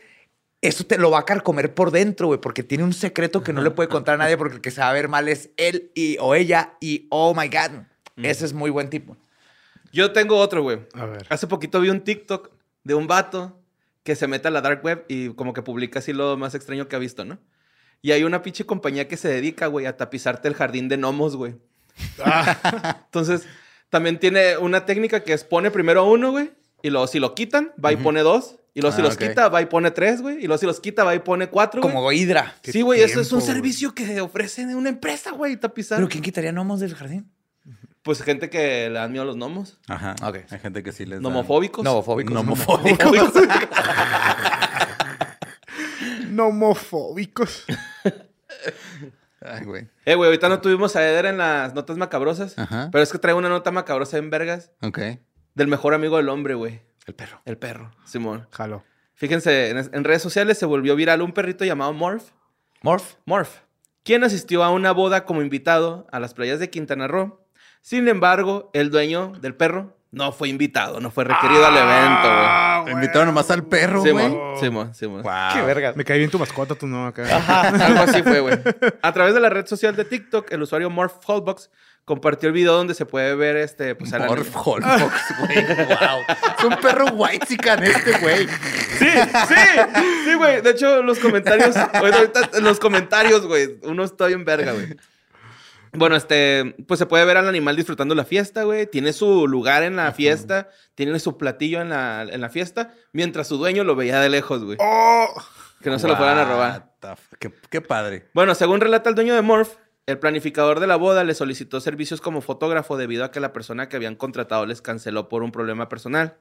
eso te lo va a carcomer por dentro, güey, porque tiene un secreto que no le puede contar a nadie porque el que se va a ver mal es él y, o ella y, oh my God, ese es muy buen tipo. Yo tengo otro, güey. A ver. Hace poquito vi un TikTok de un vato que se mete a la dark web y como que publica así lo más extraño que ha visto, ¿no? Y hay una pinche compañía que se dedica, güey, a tapizarte el jardín de gnomos, güey. [LAUGHS] Entonces, también tiene una técnica que es pone primero uno, güey, y luego si lo quitan, va y pone dos. Y luego si Ah, los quita, va y pone tres, güey. Y luego si los quita, va y pone cuatro. Como Hydra. Qué Sí, güey, eso es un güey. servicio que ofrece una empresa, güey, tapizar. ¿Pero quién quitaría gnomos del jardín? Pues gente que le dan miedo a los gnomos. Ajá. Ok. Hay gente que sí les Nomofóbicos. Nomofóbicos. Nomofóbicos. [LAUGHS] Nomofóbicos. Ay, güey. Eh, güey, ahorita no tuvimos a Eder en las notas macabrosas. Ajá. Pero es que traigo una nota macabrosa en vergas Ok. Del mejor amigo del hombre, güey. El perro. El perro, Simón. Jalo. Fíjense, en, en redes sociales se volvió viral un perrito llamado Morph. Morph. Morph, quien asistió a una boda como invitado a las playas de Quintana Roo. Sin embargo, el dueño del perro no fue invitado, no fue requerido al evento, Ah, Te invitaron nomás al perro, güey. güey. Simón, Simón, Simón. Wow. Qué verga. Me cae bien tu mascota, tú no acá. [LAUGHS] Algo así fue, güey. A través de la red social de TikTok, el usuario Morph Hallbox compartió el video donde se puede ver este, pues, al Morph Holbox, güey. Wow. Es un perro white este, güey. Sí, sí, sí, güey. De hecho, los comentarios, [LAUGHS] güey, ahorita en los comentarios, güey, uno está bien verga, güey. Bueno, este, pues se puede ver al animal disfrutando la fiesta, güey. Tiene su lugar en la fiesta, tiene su platillo en la, en la fiesta, mientras su dueño lo veía de lejos, güey. Oh, Que no se lo fueran a robar. Qué padre. Bueno, según relata el dueño de Morph, el planificador de la boda le solicitó servicios como fotógrafo debido a que la persona que habían contratado les canceló por un problema personal.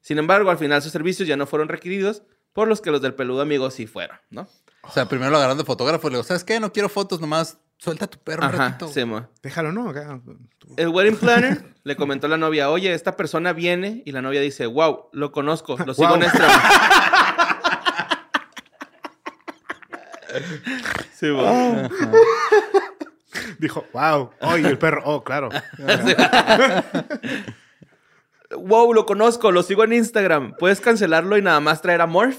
Sin embargo, al final sus servicios ya no fueron requeridos, por los que los del peludo amigo sí fueron, ¿no? O sea, primero lo agarraron de fotógrafo y le digo, ¿sabes qué? No quiero fotos, nomás suelta a tu perro un Ajá, ratito. sí, mo. déjalo, ¿no? Acá. El wedding planner [LAUGHS] le comentó a la novia, oye, esta persona viene, y la novia dice, wow, lo conozco, lo sigo en Instagram. [LAUGHS] sí. [LAUGHS] Dijo, wow. Oh, y el perro. Oh, claro. Wow, lo conozco, lo sigo en Instagram. ¿Puedes cancelarlo y nada más traer a Morph?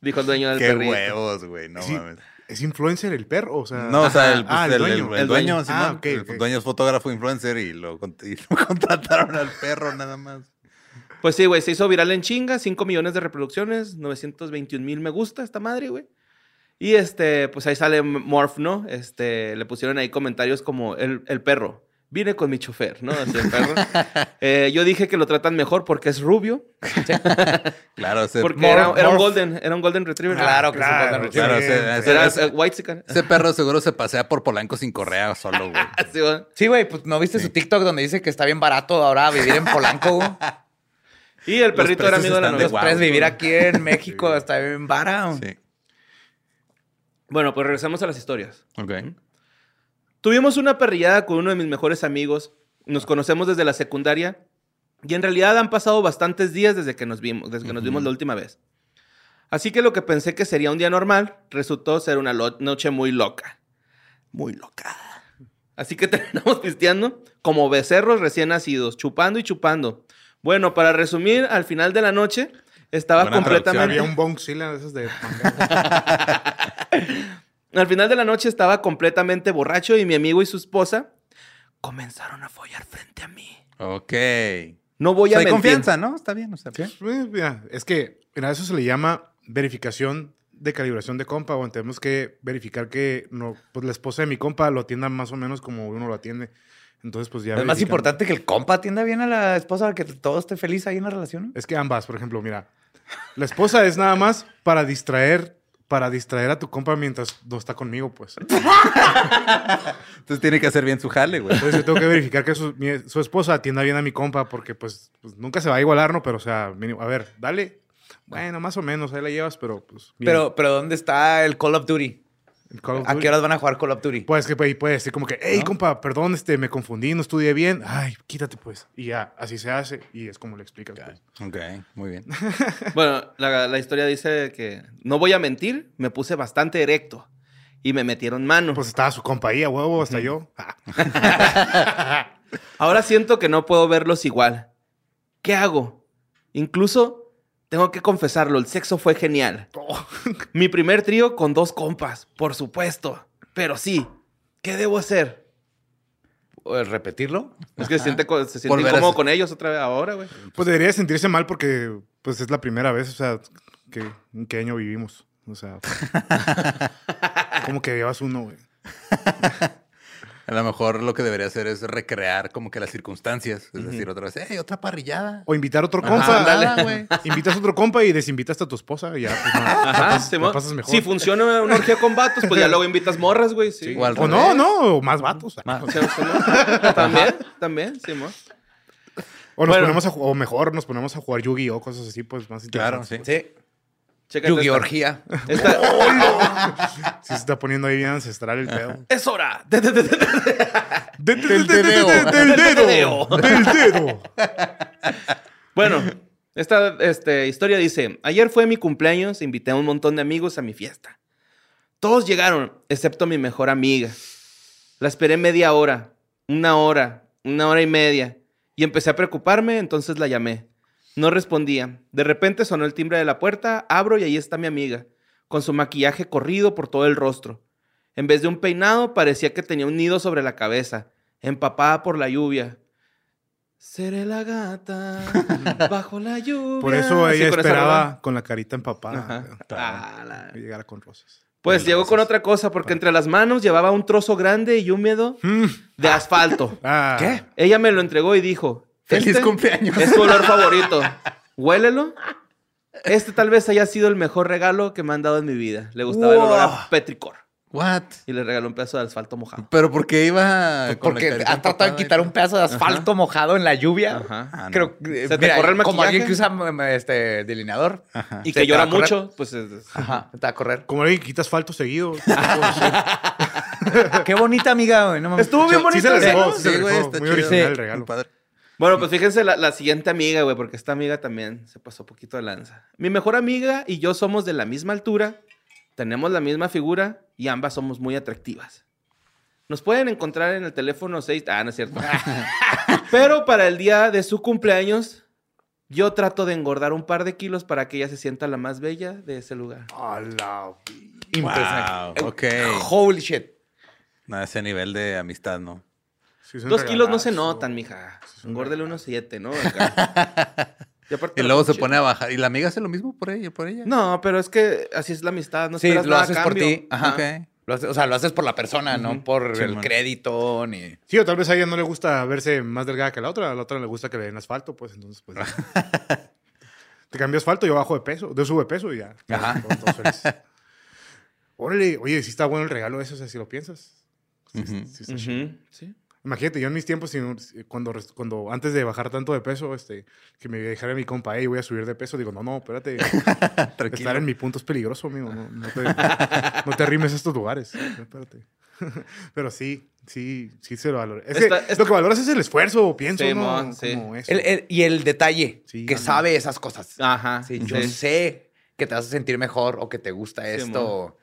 Dijo el dueño del Qué perrito. huevos, güey. No Sí, mames. ¿Es influencer el perro? O sea, No, o sea, el, Ah, pues, el el, el- dueño. el El dueño, Ah, el dueño es fotógrafo influencer y lo, y [LAUGHS] lo contrataron al perro nada más. Pues sí, güey, se hizo viral en chinga, 5 millones de reproducciones, 921 mil me gusta esta madre, güey. Y este, pues ahí sale Morph, ¿no? Este, le pusieron ahí comentarios como el, el perro. Vine con mi chofer, ¿no? Así el perro. [LAUGHS] Eh, yo dije que lo tratan mejor porque es rubio. [LAUGHS] Claro, ese, Porque era, un golden, era un golden retriever. Claro que claro, puede retriever. claro, Sí. Era ese- white chicken. ese [LAUGHS] perro seguro se pasea por Polanco sin correa solo, güey. Sí, güey, pues no viste su TikTok donde dice que está bien barato ahora vivir en Polanco. güey? Y el Los perrito era amigo de la novia. guau. Puedes vivir aquí en México, está bien barato. Sí. Bueno, pues regresamos a las historias. Ok. Tuvimos una perrillada con uno de mis mejores amigos. Nos conocemos desde la secundaria. Y en realidad han pasado bastantes días desde que nos vimos, desde que nos vimos la última vez. Así que lo que pensé que sería un día normal resultó ser una noche muy loca. Muy loca. Así que [LAUGHS] terminamos pisteando como becerros recién nacidos, chupando y chupando. Bueno, para resumir, al final de la noche estaba Buena completamente... Había un Bongzilla de esos de manga. [LAUGHS] [LAUGHS] Al final de la noche estaba completamente borracho y mi amigo y su esposa comenzaron a follar frente a mí. Ok. No voy O a sea, hay mentir. confianza, ¿no? Está bien, o sea. Mira, es que mira, eso se le llama verificación de calibración de compa. O tenemos que verificar que no, pues la esposa de mi compa lo atienda más o menos como uno lo atiende. Entonces, pues ya. Es más importante que el compa atienda bien a la esposa para que todo esté feliz ahí en la relación. Es que ambas, por ejemplo, mira. La esposa es nada más para distraer, para distraer a tu compa mientras no está conmigo, pues. [LAUGHS] Entonces tiene que hacer bien su jale, güey. Entonces yo tengo que verificar que su, mi- su esposa atienda bien a mi compa porque pues, pues, nunca se va a igualar, ¿no? Pero o sea, mínimo, a ver, dale. Bueno, más o menos, ahí la llevas, pero pues... bien. Pero, pero ¿dónde está el Call of Duty? El Call of ¿A qué horas van a jugar Call of Duty? Pues que pues, puede decir como que, hey, compa, perdón, este, me confundí, no estudié bien. Ay, quítate pues. Y ya, así se hace y es como le explicas. pues. Ok, muy bien. [LAUGHS] Bueno, la, la historia dice que no voy a mentir, me puse bastante erecto y me metieron mano. Pues estaba su compa ahí, a huevo, hasta yo. Ah, [LAUGHS] Ahora siento que no puedo verlos igual. ¿Qué hago? Incluso Tengo que confesarlo, el sexo fue genial. [LAUGHS] Mi primer trío con dos compas, por supuesto. Pero sí, ¿qué debo hacer? ¿Puedes ¿Repetirlo? Es que se siente, se siente Volver a incómodo con ellos otra vez ahora, güey. Pues debería sentirse mal porque pues es la primera vez, o sea, que en qué año vivimos. O sea, [LAUGHS] como que llevas uno, güey. [LAUGHS] A lo mejor lo que debería hacer es recrear como que las circunstancias. Es decir, otra vez, ¡hey, otra parrillada! O invitar a otro Ajá, compa. ándale, güey. Invitas a otro compa y desinvitas a tu esposa y ya, pues no, la Ajá, pas- Simón. la pasas mejor. Si funciona una orgía con vatos, pues ya [LAUGHS] luego invitas morras, güey. Sí. Igual. o no, no, o más vatos. O sea, [LAUGHS] también, también, Simón. O nos Bueno. ponemos a o mejor nos ponemos a jugar Yugi o cosas así, pues más Claro, sí. Sí. Chécate Yugi esta. orgía. Esta- Sí se está poniendo ahí bien ancestral el pedo. Es hora. de- de- de- de- De- de- Del de- de- de- dedeo. de- Del dedo. Del dedo. Bueno, esta este, historia dice: Ayer fue mi cumpleaños, invité a un montón de amigos a mi fiesta. Todos llegaron, excepto mi mejor amiga. La esperé media hora, una hora, una hora y media, y empecé a preocuparme, entonces la llamé. No respondía. De repente sonó el timbre de la puerta, abro y ahí está mi amiga, con su maquillaje corrido por todo el rostro. En vez de un peinado, parecía que tenía un nido sobre la cabeza, empapada por la lluvia. Seré la gata [LAUGHS] bajo la lluvia. Por eso ella esperaba con la carita empapada. Ah, la- llegara con rosas. Pues llegó con otra cosa, porque entre las manos llevaba un trozo grande y húmedo Mm. de asfalto. Ah. ¿Qué? Ella me lo entregó y dijo: ¡Feliz "Este cumpleaños! Es tu olor favorito. Huélelo. Este tal vez haya sido el mejor regalo que me han dado en mi vida. Le gustaba el olor a petricor. ¿What? Y le regaló un pedazo de asfalto mojado. ¿Pero por qué iba con Porque ha tratado de quitar un pedazo de asfalto mojado en la lluvia. Ajá. Ah, no. Creo que, Se te mira, corre el como alguien que usa mm, este delineador. Ajá. Y Se que llora mucho, pues es- es- Ajá, te va a correr. Como alguien que quita asfalto seguido. [LAUGHS] [LAUGHS] Qué bonita amiga, güey. No. Estuvo bien Sí bonito. se la ¿sí? se Sí, güey, está Muy chido. original el regalo. Padre. Bueno, pues fíjense la, la siguiente amiga, güey, porque esta amiga también se pasó poquito de lanza. Mi mejor amiga y yo somos de la misma altura, tenemos la misma figura y ambas somos muy atractivas. Nos pueden encontrar en el teléfono 6... Ah, no es cierto. [LAUGHS] Pero para el día de su cumpleaños, yo trato de engordar un par de kilos para que ella se sienta la más bella de ese lugar. A la- Impresionante. Wow, ok. Holy shit. No, ese nivel de amistad, ¿no? Sí, Dos kilos no se notan, mija. Engórdele unos siete, ¿no? [LAUGHS] Y, aparte Y la luego se pone a bajar. ¿Y la amiga hace lo mismo por ella? Por ella? No, pero es que así es la amistad. No Sí, esperas lo nada a haces por ti. Ajá. Lo o sea, lo haces por la persona, no por Sí, el man. crédito ni. Sí, o tal vez a ella no le gusta verse más delgada que la otra. A la otra le gusta que le den asfalto, pues entonces, pues. [LAUGHS] te cambio asfalto, yo bajo de peso, yo sube peso y ya. Ajá. Órale, oye, sí está bueno el regalo ese, o sea, si lo piensas. Sí, sí está Sí. Imagínate, yo en mis tiempos, cuando, antes de bajar tanto de peso, este, que me dijera mi compa, hey, voy a subir de peso, digo, no, no, espérate. [LAUGHS] Tranquilo. Estar en mi punto es peligroso, amigo. No, no te, no te arrimes a estos lugares. Espérate. [LAUGHS] Pero sí, sí, sí se lo valora. Es que lo que valoras es el esfuerzo, pienso, Sí, ¿no? sí. Como eso. El- el- y el detalle, Sí, que sabe esas cosas. Ajá. Sí, yo sí. sé que te vas a sentir mejor o que te gusta esto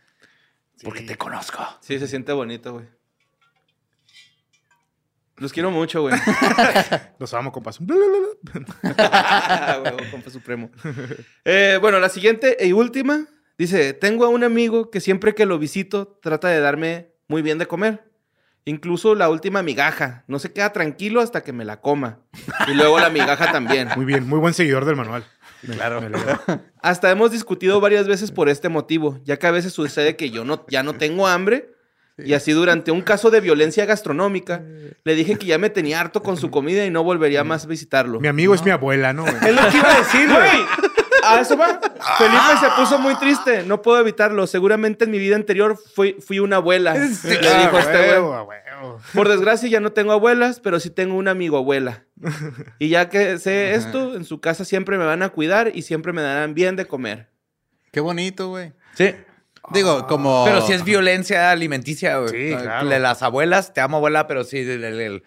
porque Sí. te conozco. Sí, se siente bonito, güey. Los quiero mucho, güey. [LAUGHS] Los amo, compas. [LAUGHS] Huevo, compa supremo. Eh, bueno, la siguiente y última. Dice, tengo a un amigo que siempre que lo visito trata de darme muy bien de comer. Incluso la última migaja. No se queda tranquilo hasta que me la coma. Y luego la migaja también. Muy bien, muy buen seguidor del manual. Me- Claro. me. Hasta hemos discutido varias veces por este motivo, ya que a veces sucede que yo no, ya no tengo hambre. Y así durante un caso de violencia gastronómica, le dije que ya me tenía harto con su comida y no volvería más a visitarlo. Mi amigo es mi abuela, ¿no? [LAUGHS] Es lo que iba a decir, güey. A eso va. Felipe se puso muy triste. No puedo evitarlo. Seguramente en mi vida anterior fui, fui una abuela. Le Ah, dijo este huevo, güey. Por desgracia ya no tengo abuelas, pero sí tengo un amigo abuela. [LAUGHS] Y ya que sé esto, en su casa siempre me van a cuidar y siempre me darán bien de comer. Qué bonito, güey. Sí. Digo, como... Pero si es violencia alimenticia, güey. Sí, Ah, claro. De las abuelas, te amo, abuela, pero sí, el- el- el-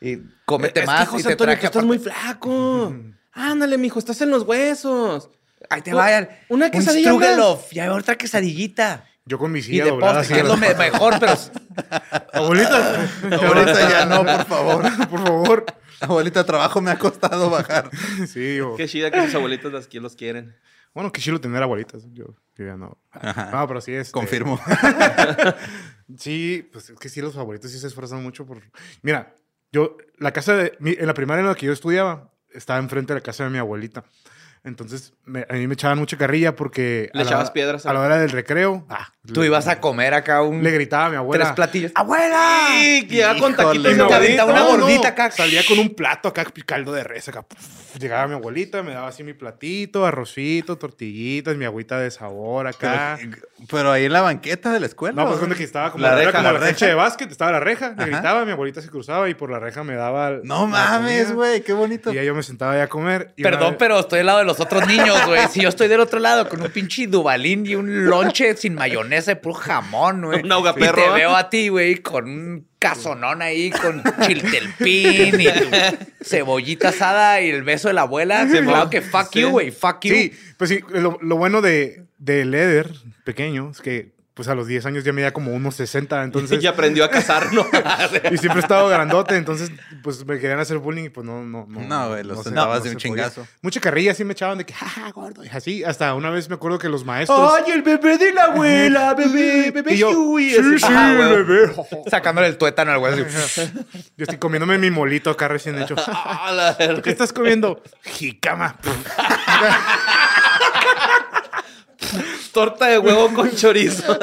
y cómete Es que, más José y te Antonio, traje tú estás muy flaco. Ándale, mijo, estás en los huesos. Ahí te vayan. una Un quesadilla Strugelov. Ya otra quesadillita. Yo con mi Y silla de así. que es lo me- mejor, pero [LAUGHS] Abuelita. Abuelita, ya no, por favor. [LAUGHS] Por favor. Abuelita, trabajo me ha costado bajar. Sí, o- Qué chida que sus abuelitos las, que los quieren. Bueno, qué chilo tener abuelitas. Yo, yo ya no. Ajá. No, pero sí es. Confirmo. [LAUGHS] Sí, pues es que sí, los abuelitos sí se esfuerzan mucho por. Mira, yo, la casa de. mi- en la primaria en la que yo estudiaba, estaba enfrente de la casa de mi abuelita. Entonces, me- a mí me echaban mucha carrilla porque. ¿Le a la echabas hora- piedras a la hora del recreo. ah, tú le- ibas a comer acá un Le gritaba a mi abuela. tres platillos. ¡Abuela! Sí, que llegaba con Híjole. taquitos Y te aventaba una no, no, gordita acá. Salía con un plato acá, caldo de res acá. puf, Llegaba mi abuelita, me daba así mi platito, arrocito, tortillitas, mi agüita de sabor acá. Pero ahí en la banqueta de la escuela. No, pues cuando que estaba como La la, reja, como la la reja. cancha de básquet, estaba la reja, le gritaba, mi abuelita se cruzaba y por la reja me daba. No la mames, güey, qué bonito. Y ya yo me sentaba ya a comer. Perdón, vez- pero estoy al lado de los otros niños, güey. Si yo estoy del otro lado con un pinche dubalín y un lonche sin mayonesa y puro jamón, güey. Un ahogaperro, Y te veo a ti, güey, con un casonón ahí, con chiltelpín y tu cebollita asada y el beso de la abuela. claro que fuck Sí. you, güey, fuck you. Sí, pues sí, lo, lo bueno de, de Leder, pequeño, es que pues a los 10 años ya medía como unos 60, [LAUGHS] entonces... ya aprendió a cazar, ¿no? [LAUGHS] Y siempre he estado grandote, entonces pues me querían hacer bullying y pues no, no, no. No, güey, los sentabas de un se podía. chingazo. Mucha carrilla sí me echaban de que, jaja, gordo, y así. Hasta una vez me acuerdo que los maestros... ¡Ay, el bebé de la abuela! [LAUGHS] ¡Bebé, bebé Y yo, Huey! sí, Así, sí, ajá, bebé. Sacándole el tuétano al güey. así. Yo estoy comiéndome mi molito acá recién hecho. Ah, la ¿Tú verga. qué estás comiendo? Jicama. Torta de huevo con [LAUGHS] chorizo.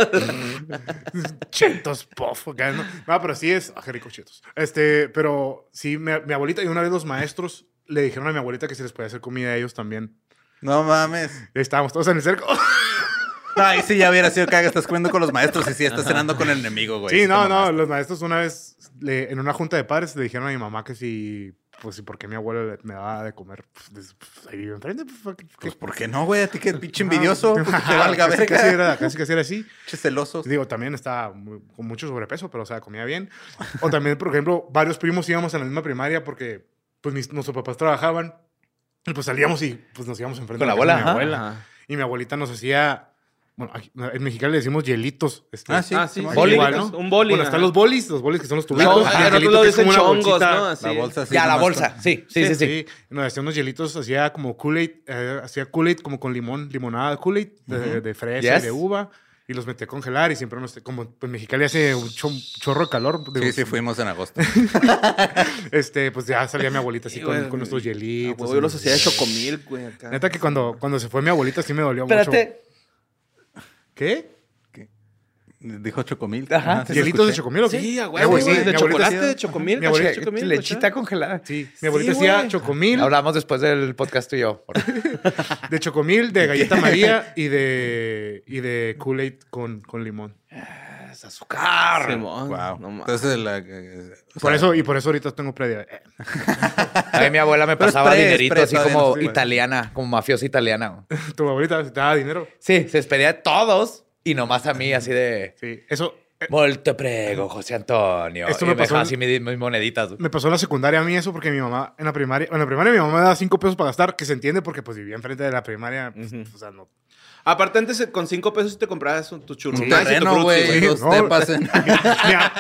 Chetos, pof. acá, ¿no? No, pero sí es. Ah, qué ricos chetos. Este, pero sí, mi, mi abuelita y una vez los maestros le dijeron a mi abuelita que se les podía hacer comida a ellos también. No mames. Y ahí estábamos todos en el cerco. [LAUGHS] Ay, sí, ya hubiera sido que estás comiendo con los maestros y sí, estás cenando con el enemigo, güey. sí, no, no. Los maestros una vez le- en una junta de padres le dijeron a mi mamá que si. Pues, si por qué mi abuelo le- me daba de comer pues, pues, ahí vive enfrente. Pues, ¿qué- Pues, ¿por qué no, güey? A ti que pinche envidioso, pues, que te valga casi, casi era, casi, casi era así. Pinche celosos. Digo, también estaba muy- con mucho sobrepeso, pero, o sea, comía bien. O también, por ejemplo, varios primos íbamos a la misma primaria porque, pues, mis- nuestros papás trabajaban. Y pues salíamos y, pues, nos íbamos enfrente Con la abuela, mi abuela. Ajá. Y mi abuelita nos hacía... Bueno, aquí- en Mexicali le decimos hielitos. este, Ah, sí. Ah, sí, Boli. igual, ¿no? Un boli. Bueno, están ajá. los bolis, los bolis que son los tubitos. Ah, lo dicen chongos, bolsita. ¿no? Así. La bolsa sí. Ya, la bolsa. Sí, sí, sí, sí. Sí, nos hacía unos hielitos, hacía como Kool-Aid, eh, hacía Kool-Aid como con limón, limonada de Kool-Aid, de, de fresa Yes. y de uva, y los metí a congelar y siempre nos, como pues, en Mexicali hace un cho- chorro de calor. digo, Sí, sí, fuimos en agosto. [LAUGHS] Este, pues ya salía mi abuelita así Sí, con, nuestros hielitos. Yo los hacía de chocomil, güey, acá. Neta que cuando, cuando se fue mi abuelita sí me dolió Espérate. mucho. ¿Qué? Dijo Chocomil. Ajá. ¿Hielitos de chocomil o qué? Sí, güey, sí, de mi chocolate, de chocomil. mi abuelita- de chocomil, Lechita congelada. Sí, mi abuelita Sí, güey. chocomil, Hablamos después del podcast tú y yo. [LAUGHS] de chocomil, de [LAUGHS] galleta María y de, y de Kool-Aid con, con limón. Azúcar. Simón, Wow. no. Entonces, la, eh, o Por sea, eso, y por eso ahorita tengo prediabetes. A mí mi abuela me [LAUGHS] pasaba pre- dinerito pre así como italiana, como mafiosa italiana. Tu abuelita te daba dinero. Sí, se despedía de todos y nomás a mí así de... Sí, eso eh, Volte prego, José Antonio. Esto y me pasó así mis, mis moneditas. me pasó en la secundaria a mí eso porque mi mamá en la primaria, en la primaria mi mamá me daba cinco pesos para gastar, que se entiende porque pues vivía enfrente de la primaria, pues, o sea, no. Aparte, antes con cinco pesos te comprabas un- tu un churro. terreno, güey. Sí, no.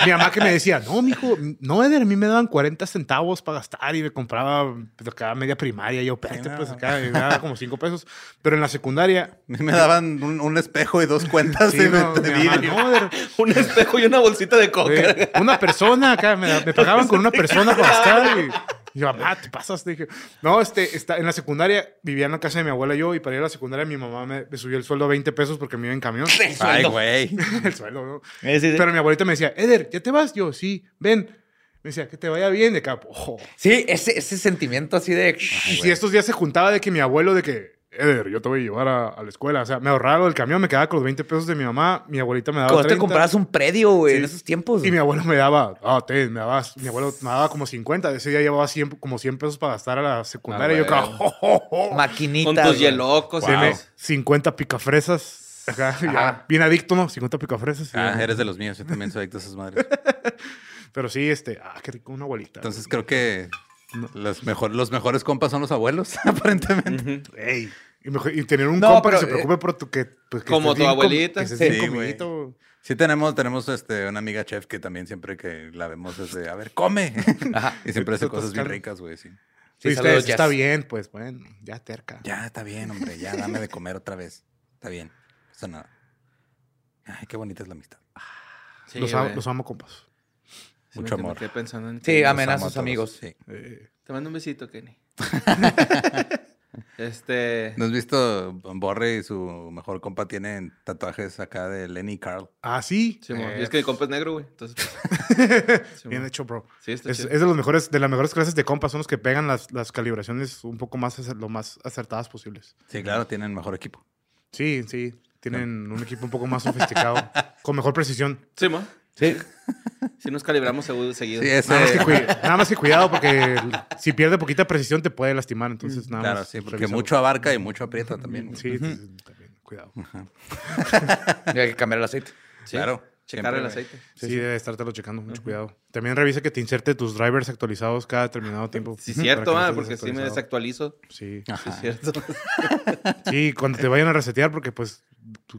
mi, mamá que me decía, no, mijo, no, Eder, a mí me daban 40 centavos para gastar y me compraba pues, acá media primaria. Y yo, espérate, pues acá y me daba como cinco pesos. Pero en la secundaria, A mí me daban un, un espejo y dos cuentas sí, de, no, de mi mamá, vidrio. no, Eder, [LAUGHS] Un espejo y una bolsita de coca. eh, una persona acá, me, me pagaban con una persona para gastar. Y, y yo, mamá, te pasas. Dije, no, este, está, en la secundaria vivía en la casa de mi abuela y yo, y para ir a la secundaria mi mamá me, me subió el sueldo a 20 pesos porque me iba en camión. [LAUGHS] Ay, güey. [LAUGHS] el sueldo, ¿no? Sí, sí, sí. Pero mi abuelita me decía, Eder, ¿ya te vas? Yo, sí, ven. Me decía, que te vaya bien. De ojo. Sí, ese, ese sentimiento así de... Y si estos días se juntaba de que mi abuelo, de que, Eder, yo te voy a llevar a, a la escuela. O sea, me ahorraba lo del camión, me quedaba con los 20 pesos de mi mamá. Mi abuelita me daba Cuando te 30. comprabas un predio, güey, Sí. en esos tiempos. Y mi abuelo me daba, ah, ten, me daba, mi abuelo me daba como 50. Ese día llevaba 100, como 100 pesos para gastar a la secundaria. Ah, y yo, acá, güey. "Jo, jo, jo". Maquinitas. Con tus hielocos. todo. 50 picafresas. Acá, ya, bien adicto, ¿no? 50 picafresas. Ah, ya. eres de los míos. Yo también soy adicto a esas madres. [LAUGHS] Pero sí, este, ah, qué rico, una abuelita. Entonces creo que los, mejor, los mejores compas son los abuelos, [LAUGHS] aparentemente. Ey, Y, mejor- y tener un No, compa pero, que se preocupe por tu que, pues, que Como tu com- abuelita. que Sí, güey. Sí tenemos, tenemos este, una amiga chef que también siempre que la vemos es de, a ver, come. Ajá. [LAUGHS] y siempre hace cosas bien ricas, güey, sí. Sí, Sí, saludos, está, bien, pues bueno, ya terca. Ya, está bien, hombre, ya dame de comer otra vez. Está bien. Eso nada. Ay, qué bonita es la amistad. Sí, los, amo, los amo, compas. Sí, Mucho me- amor. pensando en Sí, amen a sus amigos. Sí. Eh, Te mando un besito, Kenny. [LAUGHS] este. ¿No has visto Borre y su mejor compa tienen tatuajes acá de Lenny Carl? ah, sí. Sí, Eh, y es que mi compa es negro, güey. Entonces, pues, [LAUGHS] sí, Bien mo. hecho, bro. Sí, está Es, chido. es de los mejores, de las mejores clases de compas, son los que pegan las, las calibraciones un poco más, lo más acertadas posibles. Sí, claro, tienen mejor equipo. Sí, sí. Tienen un equipo un poco más sofisticado, con mejor precisión. Sí, mo. Sí. [LAUGHS] Sí, nos calibramos seguido. Sí, ese... Nada más, que cui- [LAUGHS] nada más que cuidado, porque si pierde poquita precisión te puede lastimar. Entonces, nada Claro, más. sí, porque mucho abarca y mucho aprieta también. Sí, entonces, también, cuidado. [LAUGHS] Y hay que cambiar el aceite. Sí, Claro. Checar el aceite. Sí, debe estártelo checando, mucho cuidado. También revisa que te inserte tus drivers actualizados cada determinado tiempo. Sí, cierto, ah, no porque sí me desactualizo. Sí. Sí, Ajá. cierto. Sí, cuando te vayan a resetear, porque pues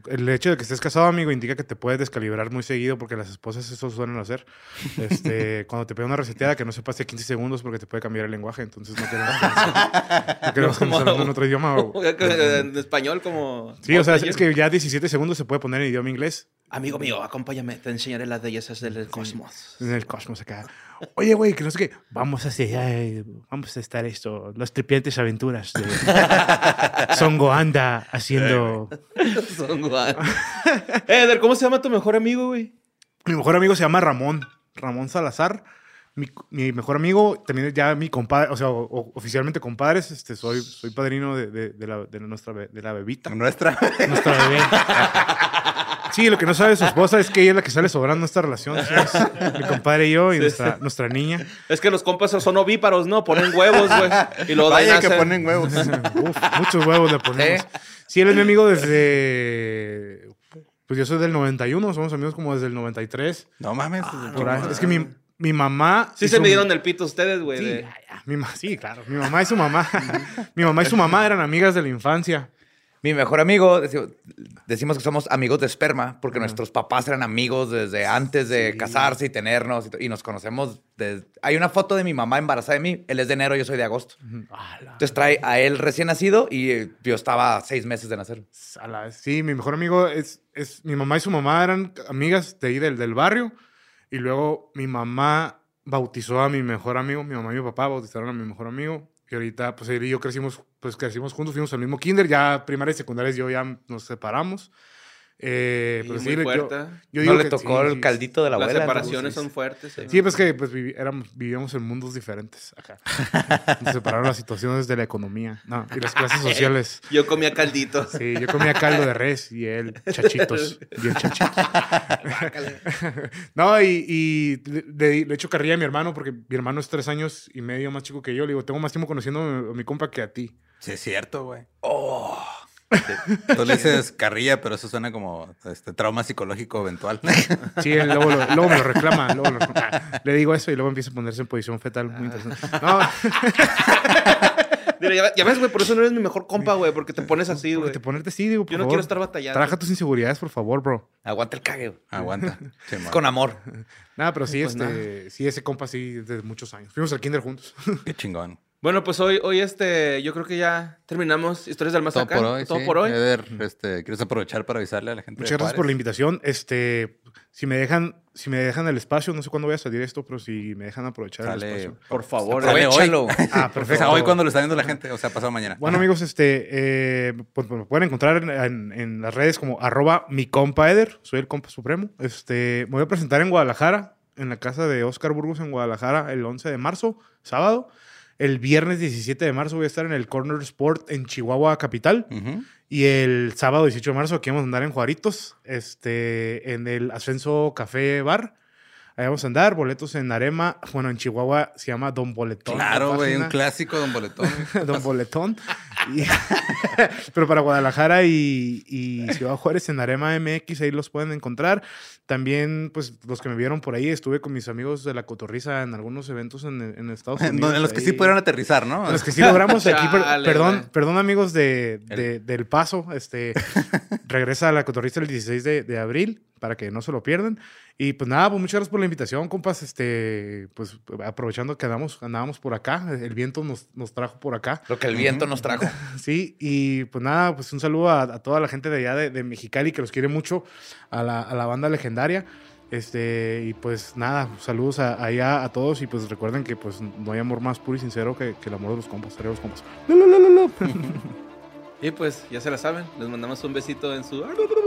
el hecho de que estés casado, amigo, indica que te puedes descalibrar muy seguido, porque las esposas eso suelen hacer. Este, [LAUGHS] cuando te pega una reseteada, que no sepas de 15 segundos, porque te puede cambiar el lenguaje. Entonces no queremos que [LAUGHS] no queremos como- hablando en otro idioma. [LAUGHS] en español, como. Sí, o sea, Ayer. es que ya 17 segundos se puede poner en idioma inglés. Amigo mío, acompáñame, te enseñaré las bellezas del cosmos. En el cosmos acá. Oye, güey, que no sé qué. Vamos a hacer, eh, vamos a estar esto, las tripiantes aventuras de [LAUGHS] Son Goanda haciendo. [LAUGHS] Son guay. [LAUGHS] Eder, ¿cómo se llama tu mejor amigo, güey? Mi mejor amigo se llama Ramón, Ramón Salazar. Mi, mi mejor amigo, también ya mi compadre, o sea, o- o- oficialmente compadres, este, soy, soy padrino de, de- de la, de nuestra de la bebita. Nuestra. Nuestra bebé. Sí, lo que no sabe su esposa es que ella es la que sale sobrando esta relación. mi compadre y yo y nuestra, nuestra niña. Es que los compas son ovíparos, ¿no? Ponen huevos, güey. Y ahí Vaya que nacen- ponen huevos. [LAUGHS] Uf, muchos huevos le ponemos. Sí, él es mi amigo desde. Pues yo soy del 91, somos amigos como desde el 93. No mames. Por ahí. Es que mi, mi mamá. Sí se su- me dieron el pito ustedes, güey. Sí, de- ya, ya. Mi ma- sí, claro. Mi mamá y su mamá. [LAUGHS] mi mamá y su mamá eran amigas de la infancia. Mi mejor amigo, deci- decimos que somos amigos de esperma, porque nuestros papás eran amigos desde antes de casarse y tenernos, y, nos conocemos. desde- Hay una foto de mi mamá embarazada de mí, él es de enero, yo soy de agosto. Entonces trae a él recién nacido y eh, yo estaba seis meses de nacer. La. Sí, mi mejor amigo es, es. Mi mamá y su mamá eran amigas de ahí del, del barrio. Y luego mi mamá bautizó a mi mejor amigo. Mi mamá y mi papá bautizaron a mi mejor amigo. Y ahorita, pues él y yo crecimos, pues crecimos juntos, fuimos al mismo kinder. Ya primaria y secundaria yo ya nos separamos. Eh, Y pero muy sí, le- yo, fuerte. yo no digo le que tocó sí, el caldito de la Las abuela. separaciones entonces- son fuertes. ¿eh? Sí, pues que pues, vivi- éramos, vivíamos en mundos diferentes acá. Nos separaron las situaciones de la economía no, y las clases [LAUGHS] sociales. Yo comía calditos. Sí, yo comía caldo de res y él chachitos. Bien chachitos. [LAUGHS] no, y, y le, le- le echo carrilla a mi hermano porque mi hermano es tres años y medio más chico que yo. Le digo, tengo más tiempo conociendo a mi, a mi compa que a ti. Sí, es cierto, güey. [LAUGHS] Tú le dices carrilla, pero eso suena como este, trauma psicológico eventual. [LAUGHS] Sí, luego, lo- luego me lo reclama. luego lo- [LAUGHS] le digo eso y luego empieza a ponerse en posición fetal. Muy interesante. No, Mira, ya, ya ves, güey, por eso no eres mi mejor compa, güey, porque te pones así, porque güey. te ponerte así, digo, por Yo no favor. quiero estar batallando. Trabaja tus inseguridades, por favor, bro. Aguanta el cague. güey. Aguanta. Sí, con amor. Nada, pero sí, Pues este, sí, ese compa sí, desde muchos años. Fuimos al kinder juntos. Qué chingón. Bueno, pues hoy, hoy este, yo creo que ya terminamos Historias del Más Todo Acá. por hoy. Todo sí. por hoy. Eder, este, ¿quieres aprovechar para avisarle a la gente? Muchas de gracias por la invitación. Este, si me dejan, si me dejan el espacio, no sé cuándo voy a salir esto, pero si me dejan aprovechar el Sale, espacio. Por favor. Sale hoy. Aprovechalo. [LAUGHS] Ah, O perfecto. sea, hoy cuando lo está viendo la gente, o sea, pasado mañana. Bueno, amigos, este, eh, pues, me pueden encontrar en, en- en las redes como arroba mi compa Eder, soy el compa supremo. Este, me voy a presentar en Guadalajara, en la casa de Oscar Burgos en Guadalajara, el 11 de marzo, sábado. El viernes 17 de marzo voy a estar en el Corner Sport en Chihuahua Capital. Y el sábado 18 de marzo aquí vamos a andar en Juaritos, este, en el Ascenso Café Bar. Ahí vamos a andar, boletos en Arema. Bueno, en Chihuahua se llama Don Boletón. Claro, la güey, un clásico, Don Boletón. [LAUGHS] Don Boletón. Y- [LAUGHS] pero para Guadalajara y, y Ciudad Juárez en Arema MX, ahí los pueden encontrar. También, pues, los que me vieron por ahí, estuve con mis amigos de la Cotorriza en algunos eventos en, en Estados [LAUGHS] Unidos. en los que sí pudieron aterrizar, ¿no? En los que sí logramos aquí. perdón, perdón, amigos de, de- del Paso. Este, regresa a la Cotorriza el 16 de, de abril para que no se lo pierdan. Y pues nada, pues muchas gracias por la invitación, compas. Este, pues aprovechando que andamos, andábamos por acá, el viento nos, nos trajo por acá. Lo que el viento nos trajo. [LAUGHS] Sí, y pues nada, pues un saludo a, a toda la gente de allá de, de Mexicali que los quiere mucho, a la, a la banda legendaria. Este, y pues nada, saludos a- allá a todos y pues recuerden que pues no hay amor más puro y sincero que, que el amor de los compas, arriba los compas. [LAUGHS] Y pues, ya se la saben. Les mandamos un besito en su... [LAUGHS]